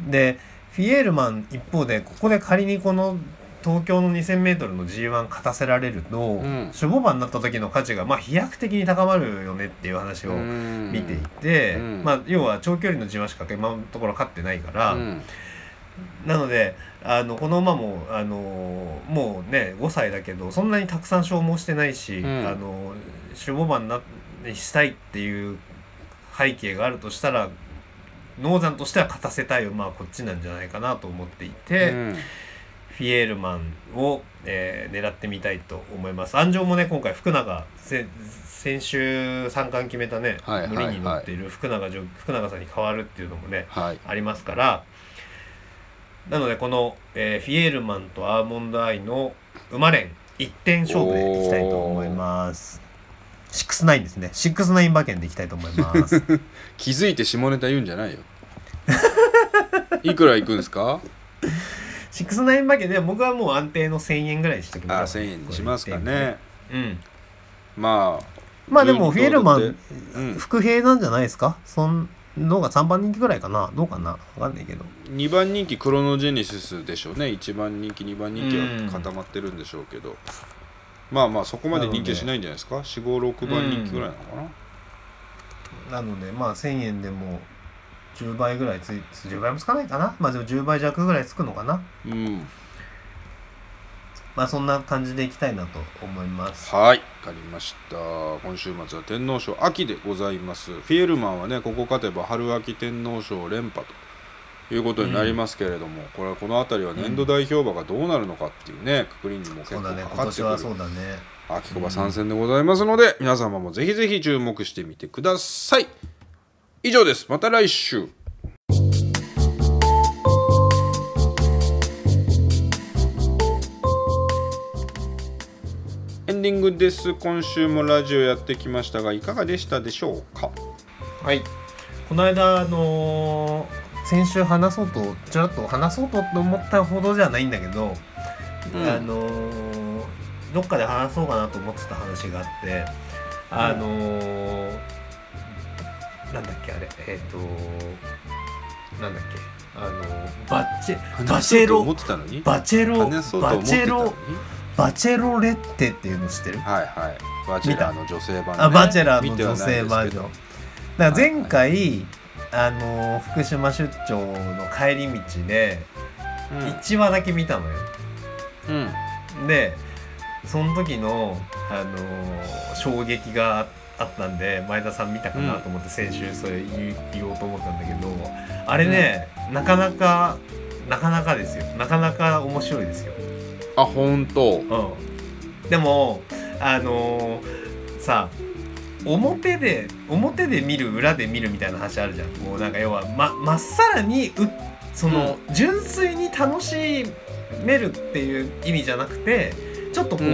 Speaker 1: うん
Speaker 2: でフィエールマン一方でここで仮にこの東京の 2000m の G1 勝たせられると、
Speaker 1: ん。
Speaker 2: 守護馬になった時の価値がまあ飛躍的に高まるよねっていう話を見ていて、
Speaker 1: うん。
Speaker 2: まあ、要は長距離の G1 しか今のところ勝ってないから、
Speaker 1: うん。
Speaker 2: なのであのこの馬もあのもうね5歳だけどそんなにたくさん消耗してないし、
Speaker 1: うん。
Speaker 2: あの守護馬になにしたいっていう背景があるとしたらノーザンとしては勝たせたい馬はこっちなんじゃないかなと思っていて、
Speaker 1: うん
Speaker 2: フィエールマンを、えー狙ってみたいと思います。安城もね今回福永せ先週三冠決めたね、無理に乗っている福永福永さんに変わるっていうのもね
Speaker 1: はい
Speaker 2: ありますからなのでこの、えーフィエールマンとアーモンドアイの馬連一点勝負でいきたいと思います。69ですね。69馬券でいきたいと思います。(laughs)
Speaker 1: 気づいて下ネタ言うんじゃないよ。(laughs) いくらいくんですか
Speaker 2: ？69馬券で僕はもう安定の1000円ぐらいにしとき
Speaker 1: あ
Speaker 2: ましょう。
Speaker 1: 1000円にしますかね。
Speaker 2: うん。
Speaker 1: まあ
Speaker 2: まあでもフィエルマン
Speaker 1: うん。
Speaker 2: 伏兵なんじゃないですか？そんのが3番人気ぐらいかな？どうかな？わかんないけど。
Speaker 1: 2番人気クロノジェネシスでしょうね。1番人気2番人気は固まってるんでしょうけど、まあまあそこまで人気はしないんじゃないですか？456番人気ぐらいなのかな、
Speaker 2: なのでまあ1000円でも10倍ぐらいつい10倍もつかないかな？まあでも10倍弱ぐらいつくのかな？
Speaker 1: うん。
Speaker 2: まあそんな感じでいきたいなと思います。
Speaker 1: はい。わかりました。今週末は天皇賞秋でございます。フィエルマンはねここ勝てば春秋天皇賞連覇ということになりますけれども、これはこの辺りは年度代表馬がどうなるのかっていうね、くくりにも結構かかってくる
Speaker 2: 今年はそうだね。
Speaker 1: 秋子馬参戦でございますので、皆様もぜひぜひ注目してみてください。以上です。また来週。エンディングです。今週もラジオやってきましたがいかがでしたでしょうか？
Speaker 2: はい。この間あのー先週話そうとちょっと話そうとって思ったほどじゃないんだけど、
Speaker 1: うん。
Speaker 2: あのーどっかで話そうかなと思ってた話があってあのーなんだっけあれえっ、となんだっけあのーバチェバチェロバチェロバチェロバチェロレッテっていうの知ってる
Speaker 1: はいはい。バチェラーの女性版、ね、
Speaker 2: あバチェラーの女性バージョン。だから前回、あのー福島出張の帰り道で1話だけ見たのよ、
Speaker 1: うん、うん
Speaker 2: でその時の、あのー衝撃があったんで前田さん見たかなと思って先週それ言い言おうと思ったんだけどあれね、なかなかなかなかですよ。なかなか面白いですよ。
Speaker 1: あ本当。
Speaker 2: うん、でもあのーさ表で表で見る裏で見るみたいな話あるじゃん。もうなんか要はままっさらにうその、純粋に楽しめるっていう意味じゃなくてちょっとこ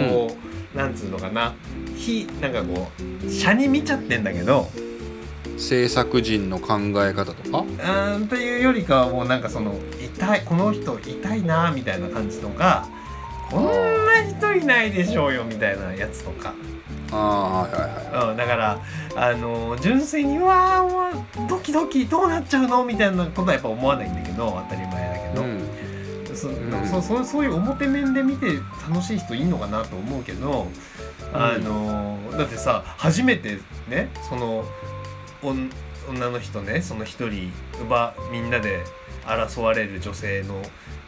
Speaker 2: う、なんつうのかな。ひなんかこう車に見ちゃってんだけど
Speaker 1: 制作人の考え方とか？
Speaker 2: うーんというよりかはもうなんかその痛いこの人痛いなみたいな感じとかこんな人いないでしょうよみたいなやつとか、
Speaker 1: ああはいはいは
Speaker 2: うん、だからあの純粋に「うわーもうドキドキどうなっちゃうの?」みたいなことはやっぱ思わないんだけど当たり前だけど、
Speaker 1: いうん。
Speaker 2: そ
Speaker 1: ん。
Speaker 2: そそそういう表面で見て楽しい人いんのかなと思うけど、あのだってさ初めてねその女の人ねその一人奪みんなで争われる女性の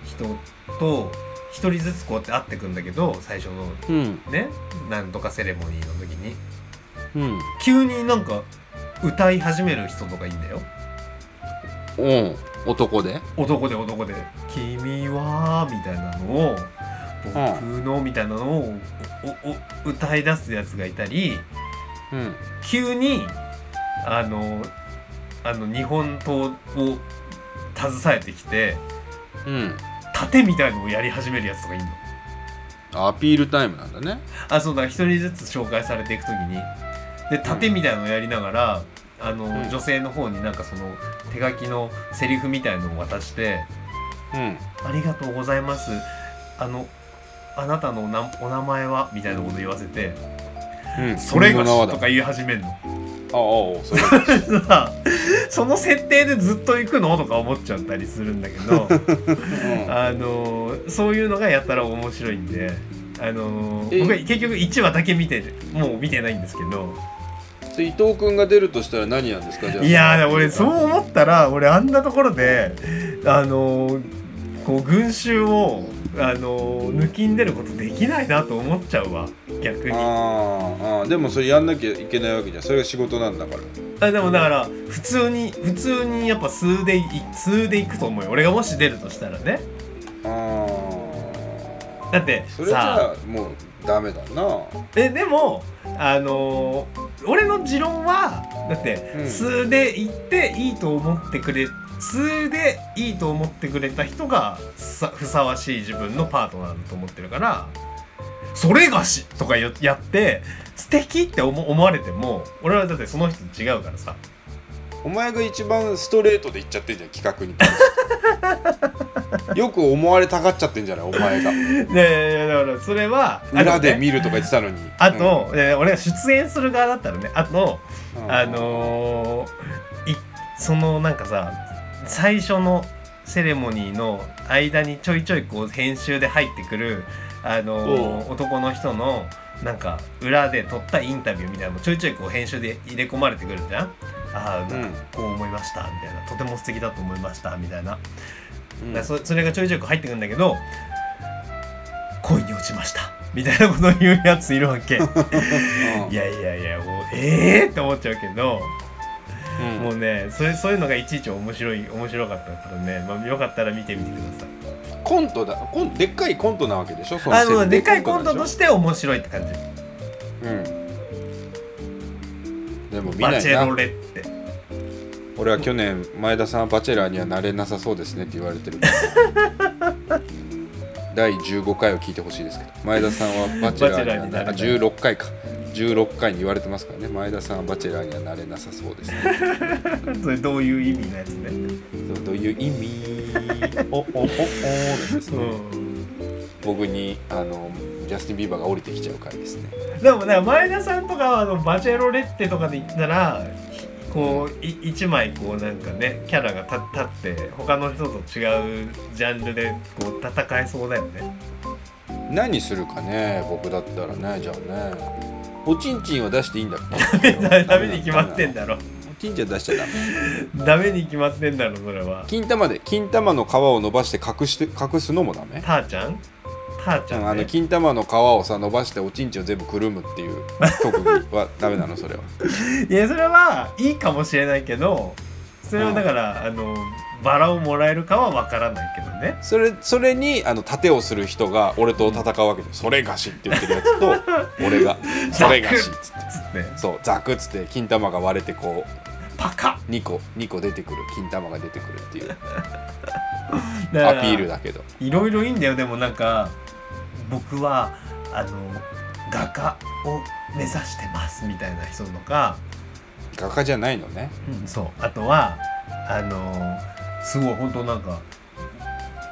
Speaker 2: 人と一人ずつこうやって会ってくんだけど最初の
Speaker 1: うん。
Speaker 2: ねなんとかセレモニーの時に。
Speaker 1: うん。
Speaker 2: 急になんか歌い始める人とかいいんだよ。
Speaker 1: うん。男で？
Speaker 2: 男で男で「君は」みたいなのを「僕の」みたいなのを歌い出すやつがいたり
Speaker 1: うん。
Speaker 2: 急にあのあの日本刀を携えてきて
Speaker 1: うん
Speaker 2: 盾みたいのをやり始めるやつとかいんの？
Speaker 1: アピールタイムなんだね。
Speaker 2: あそうだ一人ずつ紹介されていく時に。で盾みたいのをやりながら、あの
Speaker 1: ん。
Speaker 2: 女性の方になんかその手書きのセリフみたいのを渡して
Speaker 1: うん「
Speaker 2: ありがとうございます。あのあなたのなお名前は?」みたいなこと言わせて
Speaker 1: うん「
Speaker 2: それがし」
Speaker 1: 君の名はだ。
Speaker 2: とか言い始めるの
Speaker 1: ああそれ
Speaker 2: さ (laughs) その設定でずっと行くのとか思っちゃったりするんだけど
Speaker 1: うん。
Speaker 2: あのそういうのがやったら面白いんであの
Speaker 1: え
Speaker 2: 僕は結局1話だけ見てもう見てないんですけど。
Speaker 1: で伊藤君が出るとしたら何なんですか？じゃあ。
Speaker 2: いやー俺そう思ったら俺あんなところであのこう群衆をあの抜きんでることできないなと思っちゃうわ。逆に。
Speaker 1: あーあー。でもそれやんなきゃいけないわけじゃん。それが仕事なんだから。
Speaker 2: あでもだから普通に普通にやっぱ数でい数でいくと思うよ。俺がもし出るとしたらね。
Speaker 1: あ
Speaker 2: だって
Speaker 1: あそれじゃ
Speaker 2: さ
Speaker 1: あ。もうダメだな。
Speaker 2: えでもあのー俺の持論はだって、
Speaker 1: うん。
Speaker 2: 数で行っていいと思ってくれ数でいいと思ってくれた人がさふさわしい自分のパートナーだと思ってるからそれがしとかややって素敵って思思われても俺はだってその人と違うからさ。
Speaker 1: お前が一番ストレートで言っちゃってんじゃん企画に (laughs) よく思われたがっちゃってんじゃないお前が。
Speaker 2: でだからそれは
Speaker 1: 裏で
Speaker 2: ね
Speaker 1: 見るとか言ってたのに。
Speaker 2: あと、え俺が出演する側だったらねあと
Speaker 1: うん。
Speaker 2: あのーいそのなんかさ最初のセレモニーの間にちょいちょいこう編集で入ってくる、あのー男の人のなんか裏で撮ったインタビューみたいなのもちょいちょいこう編集で入れ込まれてくるじゃん。ああなんかこう思いましたみたいな。とても素敵だと思いましたみたいな、
Speaker 1: うん。
Speaker 2: そそれがちょいちょい入ってくるんだけど恋に落ちましたみたいなことを言うやついるわけ。(laughs) いやいやいやもうええー、って思っちゃうけど
Speaker 1: うん。
Speaker 2: もうねそれそういうのがいちいち面白い面白かったからね、まあ、よかったら見てみてください。
Speaker 1: コントだコンでっかいコントなわけでしょ？そ
Speaker 2: あ
Speaker 1: 設定
Speaker 2: ので。かいコントと
Speaker 1: し
Speaker 2: して面白いって感じ。
Speaker 1: てうん。でも見ない
Speaker 2: バチェロ
Speaker 1: な
Speaker 2: レって
Speaker 1: 俺は去年前田さんはバチェラーにはなれなさそうですねって言われてる。(laughs) 第15回を聞いてほしいですけど。前田さんはバチェラーには
Speaker 2: なれない。
Speaker 1: あ16回か16回に言われてますからね。前田さんはバチェラーにはなれなさそうですね。(laughs)
Speaker 2: それどういう意味のやつね
Speaker 1: そうどういう意味？おおおおですね、
Speaker 2: うん。
Speaker 1: 僕にあのジャスティン・ビーバーが降りてきちゃう回ですね。
Speaker 2: でもね前田さんとかはあのバチェロレッテとかで言ったらこうい一枚こうなんかねキャラが立立って他の人と違うジャンルでこう戦えそうだよね。
Speaker 1: 何するかね僕だったらねじゃあねおちんちんは出していいんだっけ？(laughs)
Speaker 2: ダメに決まってんだろ。
Speaker 1: おちんちんは出しちゃダメ。
Speaker 2: ダメに決まってんだろそれは。
Speaker 1: 金玉で金玉の皮を伸ばして隠して隠すのもダメ。
Speaker 2: ターちゃん？ターちゃん、ね、
Speaker 1: あの金玉の皮をさ伸ばしておちんちんを全部くるむっていう (laughs) 特技はダメなのそれは。い
Speaker 2: やそれはいいかもしれないけどそれはだから、あのバラをもらえるかはわからないけどね。
Speaker 1: それそれにあの盾をする人が俺と戦うわけで「それがし」って言ってるやつと (laughs) 俺が「それがし」っつってそうザクっつって金玉が割れてこう
Speaker 2: パカ。
Speaker 1: 2個2個出てくる。金玉が出てくるっていう。(laughs) アピールだけど。
Speaker 2: いろいろいいんだよ。でもなんか僕はあの画家を目指してますみたいな人とか、
Speaker 1: 画家じゃないのね。
Speaker 2: そう。あとはあのすごい本当なんか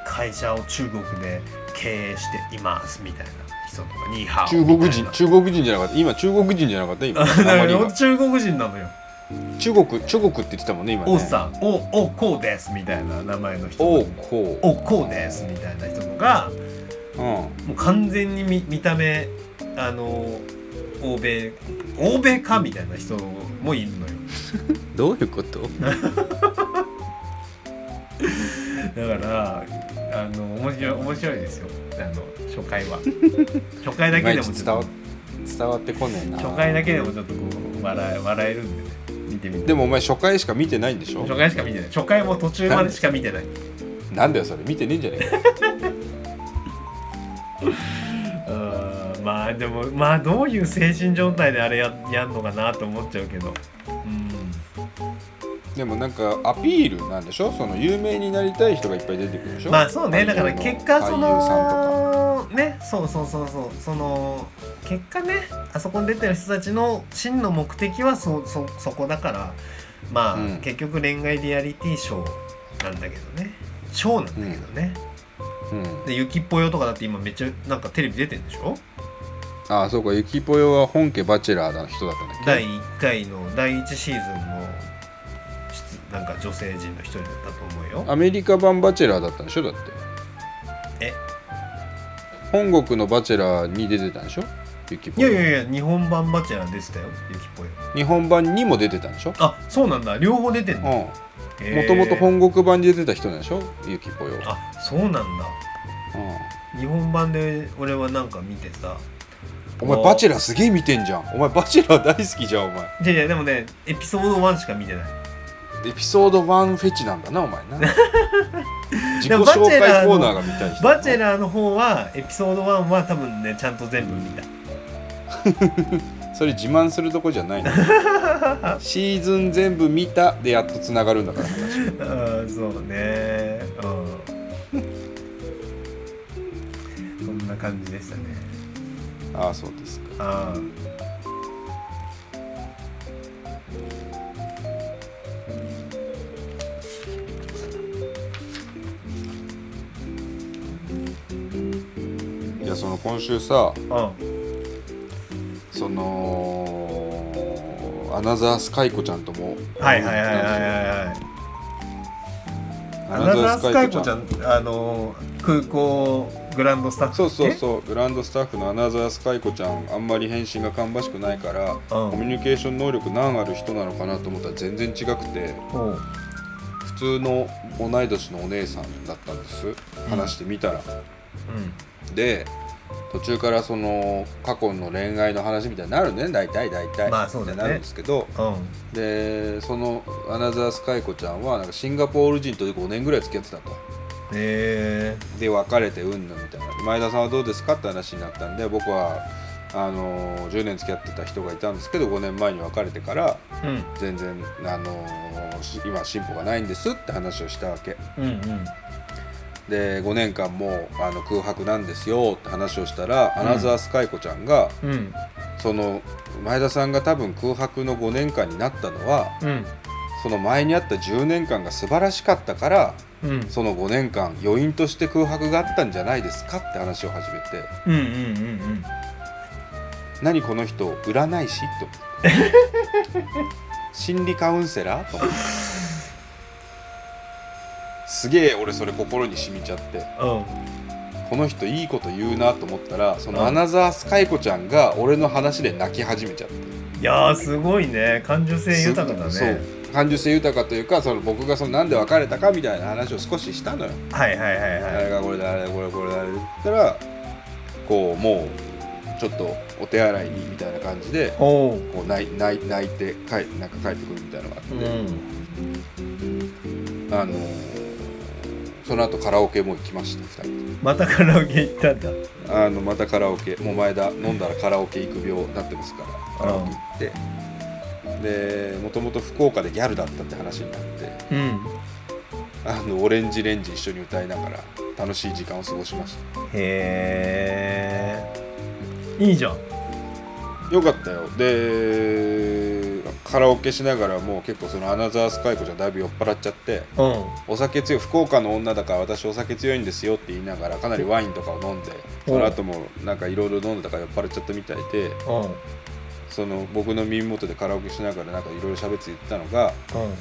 Speaker 2: 会社を中国で経営していますみたいな人とかニーハオ
Speaker 1: 中国人
Speaker 2: み
Speaker 1: 中国人じゃなかった。今中国人じゃなかった？今 (laughs)
Speaker 2: 中国人なのよ。
Speaker 1: 中国中国って言ってたもんね今ね。
Speaker 2: 王さん。おおこうですみたいな名前の人
Speaker 1: おう。こ
Speaker 2: おこうですみたいな人とか。
Speaker 1: ううん。
Speaker 2: もう完全に見見た目あの欧米欧米かみたいな人もいるのよ。(laughs)
Speaker 1: どういうこと？(laughs)
Speaker 2: だからあの面白い面白いですよ。あの初回は。(laughs) 初回だけでも
Speaker 1: いち伝わ伝わってこねえな。
Speaker 2: 初回だけでもちょっとこう笑え笑えるんでね。見てみて。
Speaker 1: でもお前初回しか見てないんでしょ？
Speaker 2: 初回しか見てない。初回も途中までしか見てない。
Speaker 1: なんだよそれ見てねえんじゃねえか。(laughs)
Speaker 2: うんまあでもまあどういう精神状態であれややんのかなと思っちゃうけど。うん
Speaker 1: でもなんかアピールなんでしょ？その有名になりたい人がいっぱい出てくるでしょ？
Speaker 2: まあそうね。だから結果そのね。そうそうそうそう。その結果ね。あそこに出てる人たちの真の目的はそそそこだから。まあ、
Speaker 1: うん。
Speaker 2: 結局恋愛リアリティショーなんだけどね。ショーなんだけどね、
Speaker 1: うん。
Speaker 2: でゆきっぽよとかだって今めっちゃなんかテレビ出てんでしょ？
Speaker 1: ああそうか。ゆきぽよは本家バチェラーの人だったんだっけ？
Speaker 2: 第1回の第1シーズンなんか女性陣の一人だったと思うよ。
Speaker 1: アメリカ版バチェラーだったんでしょ？だって。
Speaker 2: え？
Speaker 1: 本国のバチェラーに出てたんでしょ？ゆきぽよ
Speaker 2: いやいやいや日本版バチェラー出てたよゆきぽよ。
Speaker 1: 日本版にも出てたんでしょ？
Speaker 2: あそうなんだ。両方出てんの
Speaker 1: もともと本国版に出てた人なんでしょ？ゆきぽよ、
Speaker 2: あそうなんだ。
Speaker 1: う
Speaker 2: 日本版で俺はなんか見てさ。
Speaker 1: ん、お前バチェラーすげえ見てんじゃん。お前バチェラー大好きじゃんお前。
Speaker 2: いやいやでもねエピソード1しか見てない
Speaker 1: エピソード1フェチなんだなお前な。(laughs) 自己紹介コーナーが見たい人
Speaker 2: バチェラーの方はエピソード1は多分ねちゃんと全部見た。
Speaker 1: それ自慢するとこじゃないの。(laughs) シーズン全部見たでやっとつながるんだから話
Speaker 2: うんそうね。うん。そんな感じでしたね。
Speaker 1: ああそうですか。
Speaker 2: あ
Speaker 1: いその今週さそのアナザースカイコちゃんとも
Speaker 2: はいはいはいはいはいはい。アナザースカイコちゃんあの空港グランドスタッフ
Speaker 1: そうそう
Speaker 2: う
Speaker 1: そうグランドスタッフのアナザースカイコちゃんあんまり返信が芳しくないからコミュニケーション能力難ある人なのかなと思ったら全然違くて普通の同い年のお姉さんだったんです。話してみたら、
Speaker 2: うん。
Speaker 1: で途中からその過去の恋愛の話みたいになるね。大体大体、
Speaker 2: まあそうだね。
Speaker 1: ってなるんですけど。
Speaker 2: うん。
Speaker 1: でそのアナザースカイコちゃんはなんかシンガポール人と5年ぐらい付き合ってたと。
Speaker 2: へえ。
Speaker 1: で別れてうんぬんみたいな前田さんはどうですか？って話になったんで僕はあの10年付き合ってた人がいたんですけど5年前に別れてから
Speaker 2: うん。
Speaker 1: 全然あのし今進歩がないんですって話をしたわけ。
Speaker 2: うんうん
Speaker 1: で5年間もうあの空白なんですよって話をしたら、アナザースカイコちゃんが
Speaker 2: うん。
Speaker 1: その前田さんが多分空白の5年間になったのは
Speaker 2: うん。
Speaker 1: その前にあった10年間が素晴らしかったから
Speaker 2: うん。
Speaker 1: その5年間余韻として空白があったんじゃないですかって話を始めて。
Speaker 2: うんうんうんうん。
Speaker 1: 何この人占い師？と。(laughs) 心理カウンセラー？と。思ってすげえ俺それ心に染みちゃって。
Speaker 2: うん。
Speaker 1: この人いいこと言うなと思ったらその
Speaker 2: うん
Speaker 1: アナザースカイコちゃんが俺の話で泣き始めちゃって。
Speaker 2: いやーすごいね。感受性豊かだね。
Speaker 1: そう。感受性豊かというかその僕がそのなんで別れたかみたいな話を少ししたのよ、
Speaker 2: はいはいはい
Speaker 1: あ
Speaker 2: はい。
Speaker 1: れがこれであれこれこれであれって言ったらこうもうちょっとお手洗いにみたいな感じで
Speaker 2: おう。
Speaker 1: こう泣い泣い泣いて帰なんか帰ってくるみたいなのがあって、
Speaker 2: うん。
Speaker 1: あのーその後カラオケも行きました2人
Speaker 2: またカラオケ行ったんだ。
Speaker 1: あのまたカラオケ。もう前田飲んだらカラオケ行く病になってますからカラオケ行って。でもともと福岡でギャルだったって話になって。
Speaker 2: うん。
Speaker 1: あのオレンジレンジ一緒に歌いながら楽しい時間を過ごしました。
Speaker 2: へえいいじゃん。
Speaker 1: よかったよ。でカラオケしながらもう結構そのアナザースカイコちゃんだいぶ酔っ払っちゃって
Speaker 2: うん。
Speaker 1: お酒強い福岡の女だから私お酒強いんですよって言いながらかなりワインとかを飲んでその後もなんかいろいろ飲んでたから酔っ払っちゃったみたいで
Speaker 2: うん。
Speaker 1: その僕の耳元でカラオケしながらなんかいろいろ喋って言ってたのが
Speaker 2: うん。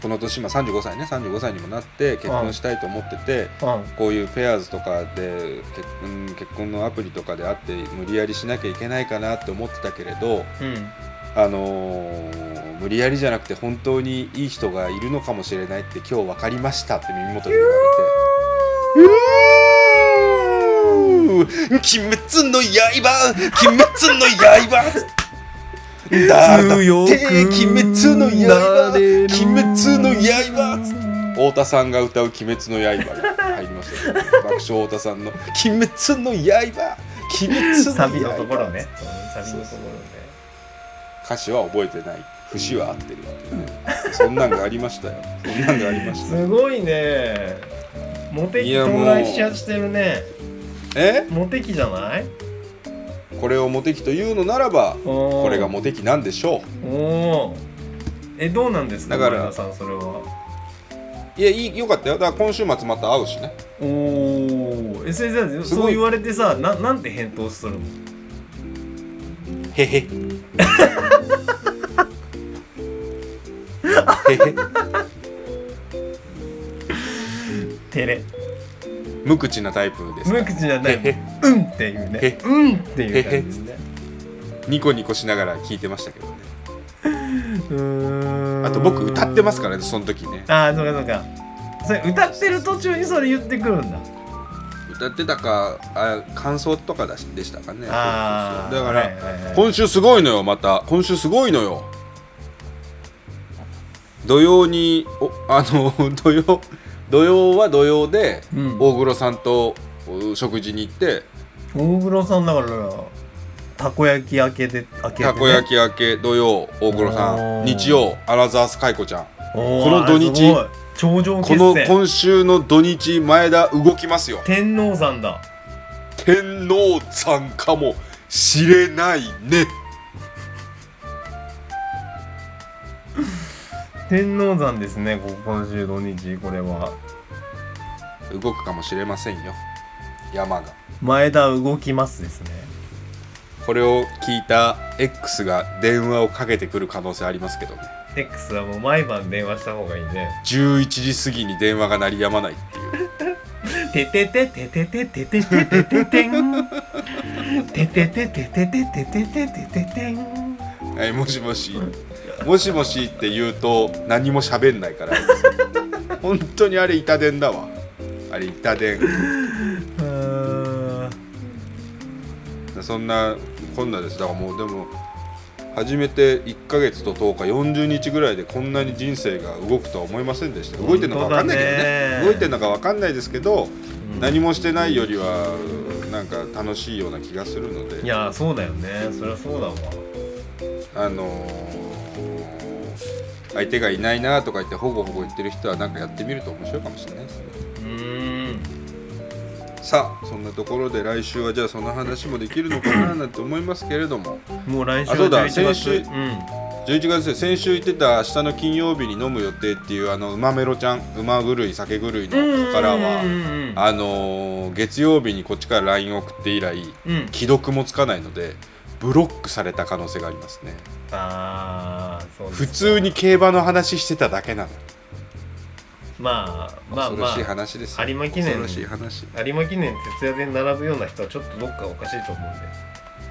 Speaker 1: この年今35歳ね35歳にもなって結婚したいと思ってて
Speaker 2: うん。
Speaker 1: こういうペアーズとかで結婚結婚のアプリとかで会って無理やりしなきゃいけないかなって思ってたけれど
Speaker 2: うん
Speaker 1: あのー無理やりじゃなくて本当にいい人がいるのかもしれないって今日分かりましたって耳元で言われて「鬼滅の刃。鬼滅の刃」だって。鬼滅の刃鬼滅の刃。太田さんが歌う「鬼滅の刃」が入りました。爆笑太田さんの「鬼滅の刃」鬼滅の刃。
Speaker 2: サビのところね。サビのところね。
Speaker 1: 歌詞は覚えてない節は合ってるっていうね。そんなんがありましたよ。そんなんがありました。
Speaker 2: すごいね。モテ期到来しちゃしてるね。
Speaker 1: え？
Speaker 2: モテ期じゃない？
Speaker 1: これをモテ期というのならば
Speaker 2: こ
Speaker 1: これがモテ期なんでしょ
Speaker 2: おおえどうなんですか
Speaker 1: だから
Speaker 2: さんそれは。
Speaker 1: ういやいいよかったよ。だから今週末また会うしね。
Speaker 2: おおえそそう言われてさななんて返答するの？
Speaker 1: へへ (laughs)
Speaker 2: 照れ。
Speaker 1: 無口なタイプです
Speaker 2: 無口じゃない
Speaker 1: へへ
Speaker 2: うんっていうね。
Speaker 1: へ
Speaker 2: うんっていう感じですね。
Speaker 1: ニコニコしながら聞いてましたけどね。
Speaker 2: うーん。
Speaker 1: あと僕歌ってますからねその時ね。
Speaker 2: ああそうかそうか。それ歌ってる途中にそれ言ってくるんだ
Speaker 1: 歌ってたかあ感想とかだしでしたかね。
Speaker 2: ああ
Speaker 1: だから、
Speaker 2: はいはいはい。
Speaker 1: 今週すごいのよまた。今週すごいのよ。土曜にお (laughs) あの土曜土曜は土曜で、
Speaker 2: うん。
Speaker 1: 大黒さんとお食事に行って。
Speaker 2: 大黒さんだからたこ焼き明けで明けて、ね、
Speaker 1: たこ焼き明け土曜大黒さ
Speaker 2: おー。
Speaker 1: ん日曜アナザースカイコちゃん。
Speaker 2: おー
Speaker 1: この土日
Speaker 2: 頂上
Speaker 1: この今週の土日前田動きますよ。
Speaker 2: 天王山だ。
Speaker 1: 天王山かもしれないね。(laughs)
Speaker 2: 天王山ですねこ今週土日これは。
Speaker 1: 動くかもしれませんよ。山が。
Speaker 2: 前田動きますですね。
Speaker 1: これを聞いた X が電話をかけてくる可能性ありますけどね
Speaker 2: X はもう毎晩電話した方がいいね。
Speaker 1: 11時過ぎに電話が鳴りやまないっていう。
Speaker 2: ててててててててててててんててててててててててててん
Speaker 1: はいもしもしもしもしって言うと何も喋んないから本当にあれ板電だわあれ板電
Speaker 2: うーん
Speaker 1: そんなこんなですだからもうでも初めて1ヶ月と10日40日ぐらいでこんなに人生が動くとは思いませんでした。動いてるのか分かんないけどね。動いてるのか分かんないですけど、
Speaker 2: うん。
Speaker 1: 何もしてないよりはなんか楽しいような気がするので。
Speaker 2: いやそうだよね。そりゃそうだわ。
Speaker 1: あのー相手がいないなとか言ってほぼほぼ言ってる人はなんかやってみると面白いかもしれないですね。
Speaker 2: うーん
Speaker 1: さあそんなところで来週はじゃあその話もできるのかななんて思いますけれども。
Speaker 2: もう来週
Speaker 1: あそうだ
Speaker 2: 11月
Speaker 1: 先週
Speaker 2: うん。
Speaker 1: 11月で先週言ってた明日の金曜日に飲む予定っていうあの馬メロちゃん馬狂い酒狂いの子からはあのー月曜日にこっちから LINE 送って以来
Speaker 2: うん。
Speaker 1: 既読もつかないのでブロックされた可能性がありますね。
Speaker 2: ああそ
Speaker 1: 普通に競馬の話してただけなの
Speaker 2: まあまあ
Speaker 1: 恐ろしい
Speaker 2: まあ
Speaker 1: 話ですよ。
Speaker 2: 有馬記念。
Speaker 1: 恐ろしい話。
Speaker 2: 有馬記念徹夜で並ぶような人はちょっとどっかおかしいと思うんで。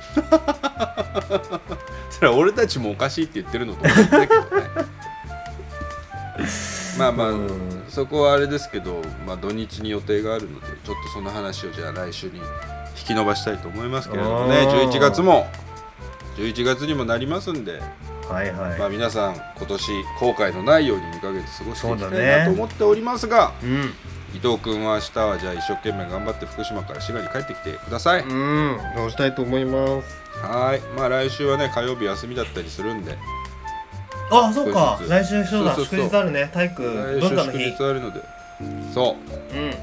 Speaker 2: (laughs)
Speaker 1: それは俺たちもおかしいって言ってるのと同じだけどね。まあまあ、
Speaker 2: うん。
Speaker 1: そこはあれですけど、まあ、土日に予定があるのでちょっとその話をじゃあ来週に引き延ばしたいと思いますけれどもね。
Speaker 2: あー。
Speaker 1: 11月も11月にもなりますんで、
Speaker 2: はいはい、
Speaker 1: まあ、皆さん今年後悔のないように2ヶ月過ごしていきたい
Speaker 2: そうだね。
Speaker 1: なと思っておりますが、
Speaker 2: うん。
Speaker 1: 伊藤君は明日はじゃあ一生懸命頑張って福島から滋賀に帰ってきてください、
Speaker 2: うん。そうしたいと思います。
Speaker 1: はい。まあ来週はね火曜日休みだったりするんで。
Speaker 2: あそうか。来週そうだ。祝日あるね。体育文化の日？
Speaker 1: 日あるので。そう。
Speaker 2: うん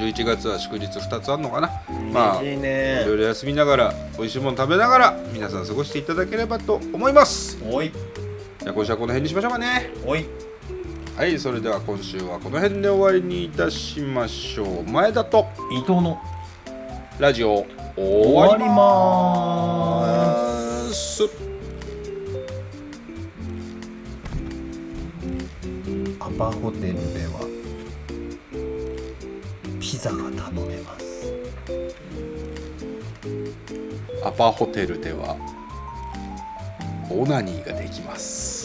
Speaker 1: 11月は祝日2つあるのかな？まあ
Speaker 2: い
Speaker 1: ろいろ休みながら美味しいもの食べながら皆さん過ごしていただければと思います。
Speaker 2: おい。
Speaker 1: じゃあ今週はこの辺にしましょうかね。
Speaker 2: おい。
Speaker 1: はいそれでは今週はこの辺で終わりにいたしましょう。前田と
Speaker 2: 伊藤の
Speaker 1: ラジオ終
Speaker 2: 終
Speaker 1: わります。
Speaker 2: アパホテルではピザが頼めます
Speaker 1: アパホテルではオナニーができます